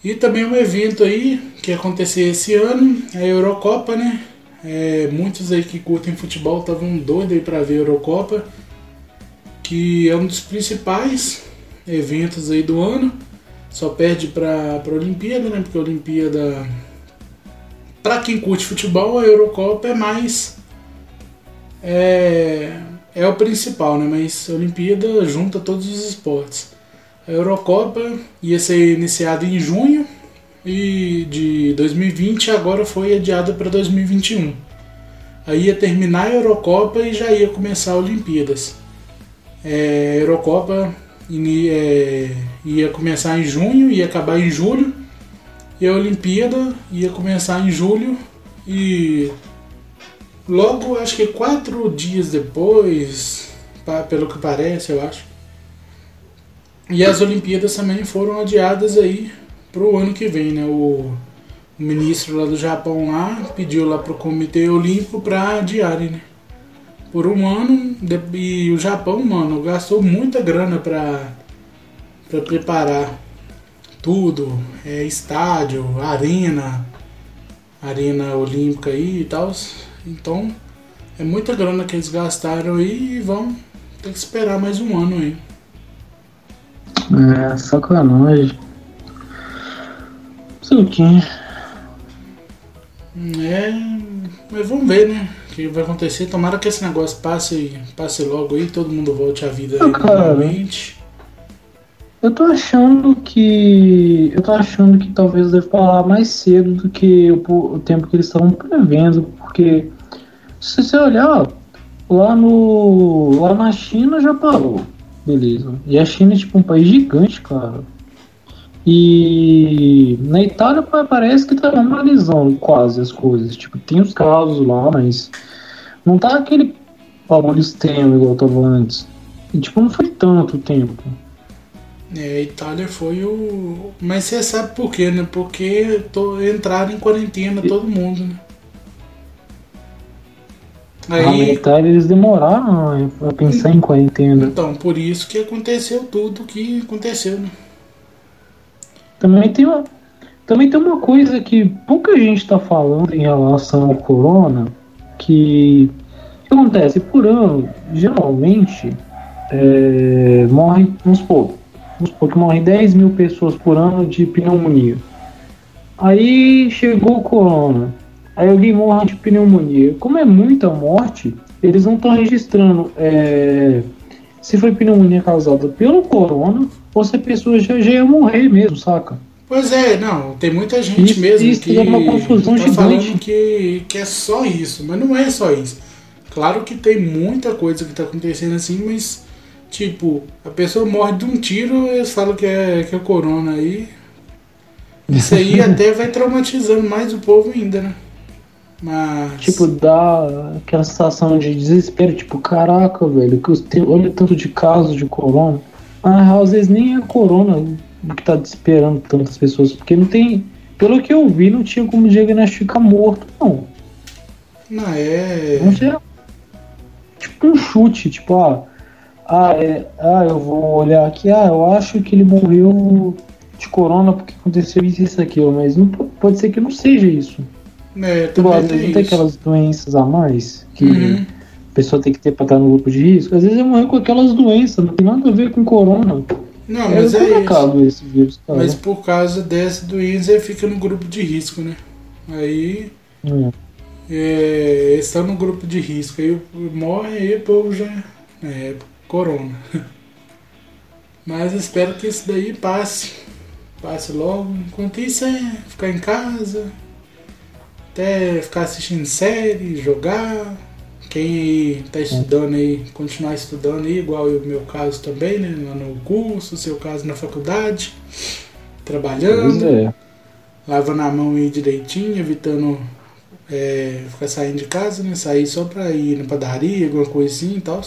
E também um evento aí que acontecer esse ano, é a Eurocopa, né? É, muitos aí que curtem futebol estavam doidos aí para ver a Eurocopa, que é um dos principais eventos aí do ano. Só perde para a Olimpíada, né? Porque a Olimpíada para quem curte futebol, a Eurocopa é mais. É, é o principal, né? Mas a Olimpíada junta todos os esportes. A Eurocopa ia ser iniciada em junho e de 2020 agora foi adiada para 2021. Aí ia terminar a Eurocopa e já ia começar a Olimpíadas. É, Eurocopa é, ia começar em junho e acabar em julho. E a Olimpíada ia começar em julho e logo, acho que quatro dias depois, pelo que parece, eu acho. E as Olimpíadas também foram adiadas aí pro ano que vem, né? O, o ministro lá do Japão lá pediu lá pro Comitê Olímpico para adiarem, né? Por um ano, e o Japão, mano, gastou muita grana para para preparar tudo, é, estádio, arena, Arena Olímpica aí e tal. Então é muita grana que eles gastaram aí e vão ter que esperar mais um ano aí. É, sacanagem. Sei o que. É. Mas vamos ver, né? O que vai acontecer. Tomara que esse negócio passe, passe logo aí, todo mundo volte à vida aí normalmente. Eu tô achando que. Eu tô achando que talvez deve falar mais cedo do que o, o tempo que eles estavam prevendo, porque se você olhar, lá no. lá na China já parou. Beleza. E a China é tipo um país gigante, cara. E na Itália parece que tá normalizando quase as coisas. Tipo, tem os casos lá, mas não tá aquele bagulho extremo igual tava antes. E tipo, não foi tanto tempo. É, a Itália foi o. Mas você sabe por quê, né? Porque tô... entraram em quarentena todo mundo, né? Aí... Na Itália eles demoraram a pensar em quarentena. Então, por isso que aconteceu tudo que aconteceu, né? Também tem uma, também tem uma coisa que pouca gente está falando em relação ao corona, que, acontece por ano, geralmente é, morre, vamos supor, vamos supor que morrem 10 mil pessoas por ano de pneumonia. Aí chegou o corona, aí alguém morre de pneumonia. Como é muita morte, eles não estão registrando é, se foi pneumonia causada pelo corona ou se a pessoa já, já ia morrer mesmo, saca? Pois é, não, tem muita gente isso, mesmo isso que é uma confusão tá gigante. falando que, que é só isso, mas não é só isso. Claro que tem muita coisa que tá acontecendo assim, mas tipo, a pessoa morre de um tiro e eles falam que é, que é corona aí. Isso aí até vai traumatizando mais o povo ainda, né? Mas. Tipo, dá aquela sensação de desespero, tipo, caraca, velho, que olha tanto de casos de corona. Real, às vezes nem é corona que tá desesperando tantas pessoas, porque não tem. Pelo que eu vi, não tinha como diagnosticar morto, não. Não, é. Não sei. Tipo um chute, tipo, ah, ah, é, ah, eu vou olhar aqui, ah, eu acho que ele morreu de corona porque aconteceu isso e isso aquilo, mas não, pode ser que não seja isso. É, Tipo, às vezes tem não tem aquelas doenças a mais que Uhum. A pessoa tem que ter pra estar no grupo de risco. Às vezes ele morreu com aquelas doenças, não tem nada a ver com corona. Não, é mas é isso. esse vírus, cara. Mas por causa dessa doença ele fica no grupo de risco, né? Aí Hum. é, eles estão no grupo de risco, aí morre aí o povo já é corona. Mas espero que isso daí passe. Passe logo. Enquanto isso é ficar em casa, até ficar assistindo série, jogar. Quem aí tá estudando aí, continuar estudando aí, igual o meu caso também, né? Lá no curso, seu caso na faculdade, trabalhando é. lavando a mão aí direitinho, evitando é, ficar saindo de casa, né? Sair só pra ir na padaria, alguma coisinha e tal.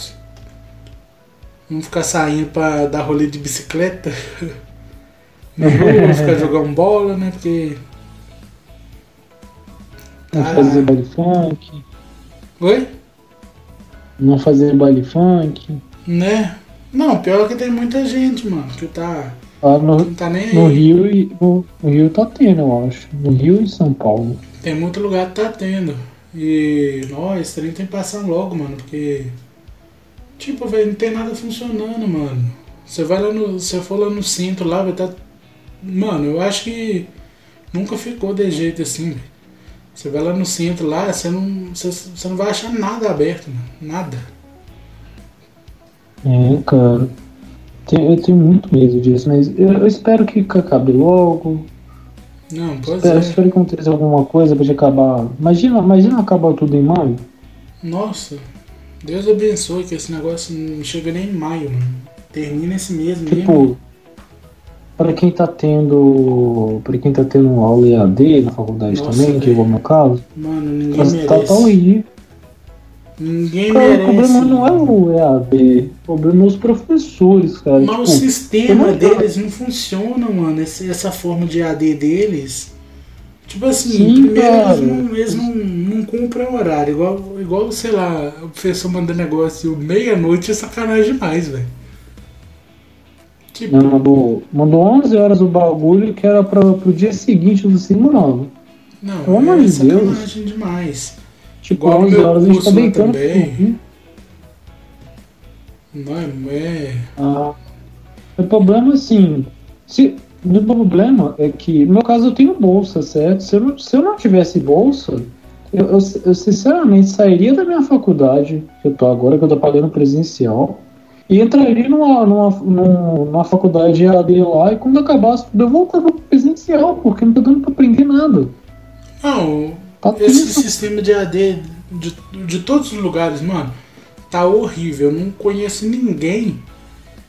Não ficar saindo pra dar rolê de bicicleta. Na rua, ficar jogando bola, né? Porque. Não Tá. fazer baile funk. Oi? Não fazer baile funk. Né? Não, pior que tem muita gente, mano, que tá. Que no, não tá nem aí. no Rio e no, no Rio tá tendo, eu acho. No Rio e São Paulo. Tem muito lugar que tá tendo. E nós, trem tem que passar logo, mano, porque. Tipo, velho, não tem nada funcionando, mano. Você vai lá no. Você for lá no centro lá, vai estar. Mano, eu acho que nunca ficou de jeito assim, velho. Você vai lá no centro lá, você não. Você, você não vai achar nada aberto, mano. Nada. É, cara. Eu tenho muito medo disso, mas eu, eu espero que acabe logo. Não, pois Espero, é. espero que aconteça alguma coisa pra acabar. Imagina, imagina acabar tudo em maio. Nossa, Deus abençoe que esse negócio não chega nem em maio, mano. Termina esse mês mesmo. Para quem tá tendo. Para quem tá tendo aula EAD na faculdade Nossa, também, que é o meu caso, Mano, ninguém merece. tá, tá horrível. Ninguém Cara, merece. o problema não é o EAD, o problema é os professores, cara. Mas o Tipo, sistema eu não- deles não funciona, mano. Esse- essa forma de AD deles. Tipo assim, Sim, primeiro cara. eles, não, eles não, não cumprem o horário. Igual, igual, sei lá, o professor manda negócio meia-noite é sacanagem demais, velho. Tipo, Não, mandou, mandou 11 horas o bagulho que era pra, pro dia seguinte. Falei assim, mano, Não, Pelo é amor de sacanagem demais. Tipo, Igual no 11 meu horas a gente tá deitando. também. Não é, é. Ah, o problema, assim, se, o problema é que, no meu caso, eu tenho bolsa, certo? Se eu não, se eu não tivesse bolsa, eu, eu, eu sinceramente sairia da minha faculdade, que eu tô agora, que eu tô pagando presencial, e entraria numa, numa, numa, faculdade EAD lá, e quando acabasse, eu voltava pro presencial, porque não tô dando pra aprender nada. Não, Tá esse sistema de AD de, de todos os lugares, mano, tá horrível. Eu não conheço ninguém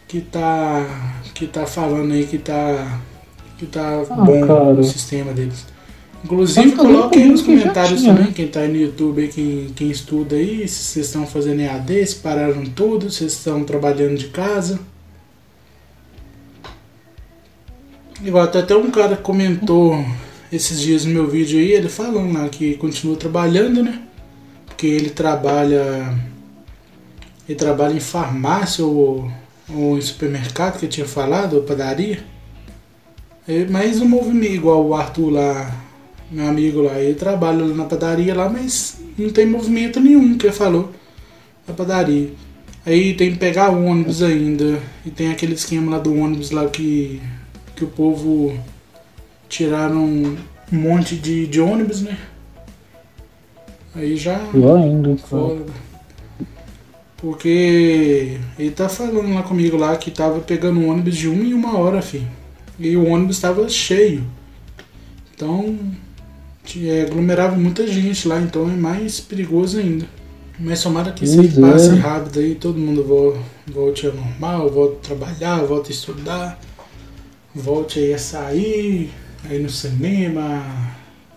que tá que tá falando aí que tá que tá Ah, bom cara. o sistema deles. Inclusive, coloquem aí nos comentários tinha, também, né? quem tá aí no YouTube, quem, quem estuda aí, se vocês estão fazendo EAD, se pararam tudo, se vocês estão trabalhando de casa. Igual, até até um cara comentou esses dias no meu vídeo aí, ele falando lá que continua trabalhando, né? Porque ele trabalha. Ele trabalha em farmácia ou, ou em supermercado, que eu tinha falado, ou padaria. É, Mas o movimento, igual o Arthur lá, meu amigo lá, ele trabalha lá na padaria lá, mas não tem movimento nenhum, que ele falou, na padaria. Aí tem que pegar ônibus ainda, e tem aquele esquema lá do ônibus lá que, que o povo tiraram um monte de, de ônibus, né? Aí já Pior ainda, foda. Porque ele tá falando lá comigo lá que tava pegando um ônibus de uma em uma hora, filho. E o ônibus tava cheio. Então é, aglomerava muita gente lá, então é mais perigoso ainda. Mas tomara que isso aí Pois é. passe rápido aí, todo mundo vo- volte ao normal, volte a trabalhar, volte a estudar, volte aí a sair, aí no cinema,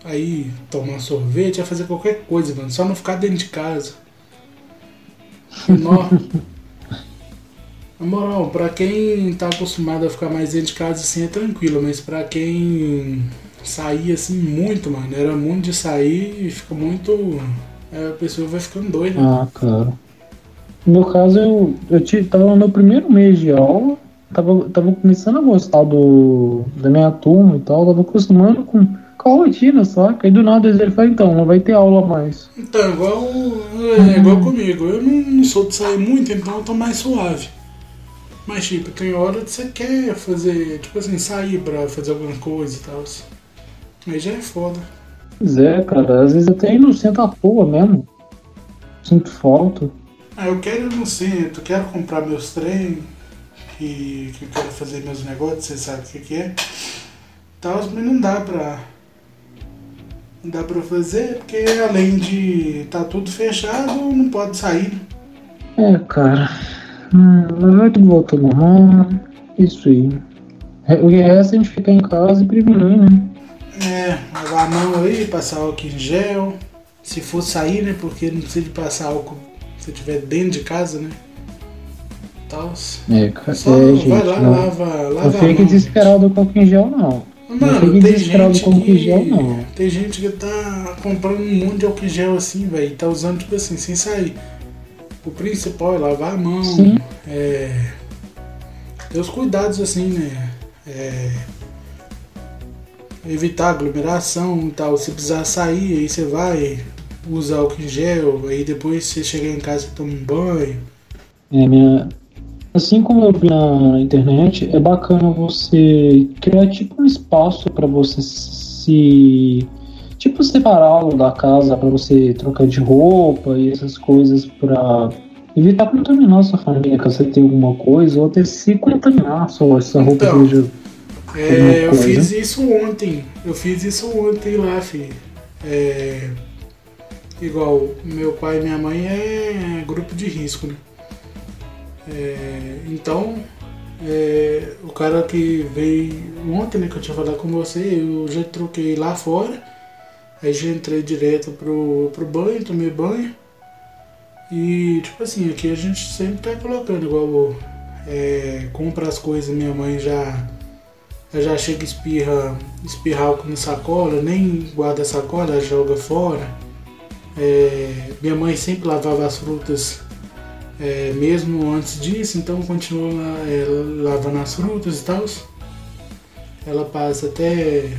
aí tomar sorvete, a fazer qualquer coisa, mano. Só não ficar dentro de casa. Nó. Na moral, pra quem tá acostumado a ficar mais dentro de casa assim é tranquilo, mas pra quem sair assim muito, mano, era muito de sair e fica muito. é, A pessoa vai ficando doida. Ah, cara. No meu caso, eu, eu tava no meu primeiro mês de aula, tava, tava começando a gostar do, da minha turma e tal, tava acostumando com, com a rotina, saca? Aí do nada ele fala, então, não vai ter aula mais. Então, igual, é, igual comigo. Eu não, não sou de sair muito, então eu tô mais suave. Mas, tipo, tem hora que você quer fazer, tipo assim, sair pra fazer alguma coisa e tal. Aí já é foda. Pois é, cara, às vezes até ir no centro à toa mesmo. Sinto falta. Ah, eu quero ir no centro, quero comprar meus trem, que, que eu quero fazer meus negócios, você sabe o que, que é. Tal, mas não dá pra. Não dá pra fazer, porque além de tá tudo fechado, não pode sair. É, cara. Hum, mas tudo voltar ao normal. Isso aí. O que resta é a gente ficar em casa e prevenir, né? É, lavar a mão aí, passar álcool em gel. Se for sair, né? Porque não precisa de passar álcool se estiver dentro de casa, né? Tal. É. Só é, vai gente, lá, não, lava, não lava a fique mão. gente. desesperado com álcool em gel, não. Mano, fique tem desesperado com álcool em gel, não. Tem gente que tá comprando um monte de álcool em gel assim, velho. Tá usando, tipo assim, sem sair. O principal é lavar a mão. Sim. É. Ter os cuidados assim, né? É. Evitar aglomeração e tal. Se precisar sair, aí você vai, usa álcool em gel, aí depois você chegar em casa e toma um banho. É, minha... Assim como eu vi na internet, é bacana você criar tipo um espaço para você se. Tipo, separá-lo da casa para você trocar de roupa e essas coisas para evitar contaminar sua família caso você tenha alguma coisa ou até se contaminar sua, essa roupa Então. É, eu fiz isso ontem. Eu fiz isso ontem lá, filho. É, igual, meu pai e minha mãe é grupo de risco, né? É, então, é, o cara que veio ontem, né, que eu tinha falado com você, eu já troquei lá fora. Aí já entrei direto pro, pro banho, tomei banho. E, tipo assim, aqui a gente sempre tá colocando, igual é, compra as coisas, minha mãe já ela já chega espirra, espirra álcool na sacola, nem guarda a sacola, joga fora. É, minha mãe sempre lavava as frutas é, mesmo antes disso, então continua é, lavando as frutas e tal. Ela passa até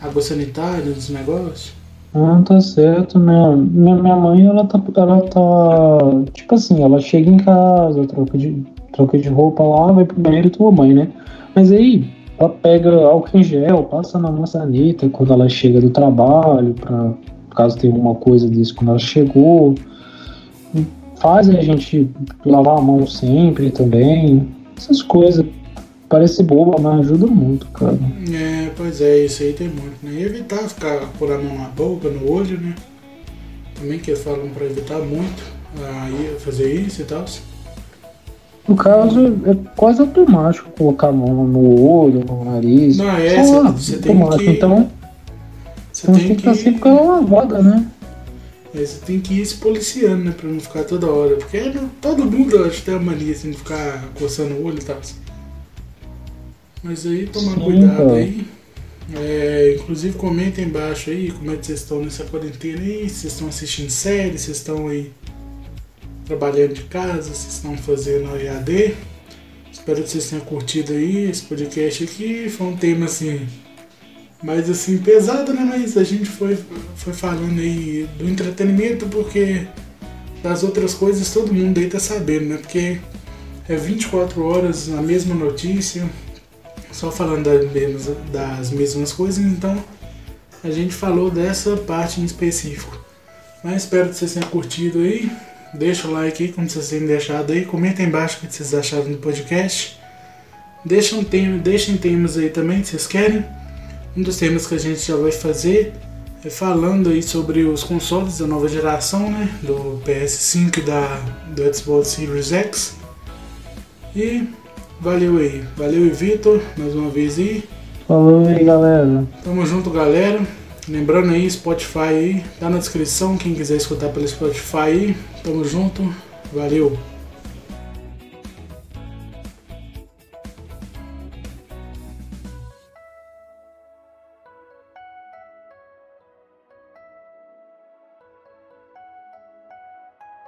água sanitária, dos negócios. Ah, tá certo, minha, minha, minha mãe, ela tá, ela tá, tipo assim, ela chega em casa, troca de, troca de roupa lá, vai pro banheiro e toma banho, né? Mas aí, ela pega álcool em gel, passa na maçaneta quando ela chega do trabalho, pra, caso tenha alguma coisa disso quando ela chegou. Faz a gente lavar a mão sempre também, essas coisas. Parece boba, mas ajuda muito, cara. É, pois é, isso aí tem muito, né? E evitar ficar por a mão na boca, no olho, né? Também que falam pra evitar muito aí fazer isso e tal. No caso, é quase automático colocar a mão no olho, no nariz. Não, é, você tem que... Então, você tem, tem que estar que... sempre com ela lavada, né? Aí você tem que ir se policiando, né? Pra não ficar toda hora. Porque todo mundo acho tem a mania assim, de ficar coçando o olho e tal. Mas aí tomar Sim, cuidado cara. aí. É, inclusive comentem embaixo aí como é que vocês estão nessa quarentena aí, se vocês estão assistindo séries, se estão aí trabalhando de casa, se estão fazendo EAD. Espero que vocês tenham curtido aí esse podcast aqui. Foi um tema assim, mais assim, pesado, né? Mas a gente foi, foi falando aí do entretenimento porque das outras coisas todo mundo aí tá sabendo, né? Porque é 24 horas a mesma notícia, só falando das mesmas coisas, então a gente falou dessa parte em específico. Mas espero que vocês tenham curtido aí. Deixa o like aí, como vocês têm deixado aí. Comenta aí embaixo o que vocês acharam do podcast. Deixem, tem, deixem temas aí também que vocês querem. Um dos temas que a gente já vai fazer é falando aí sobre os consoles da nova geração, né? Do PS5 e da, do Xbox Series X. E Valeu aí. Valeu Vitor, mais uma vez aí. Falou aí, galera. Tamo junto, galera. Lembrando aí, Spotify aí, tá na descrição, quem quiser escutar pelo Spotify aí. Tamo junto. Valeu.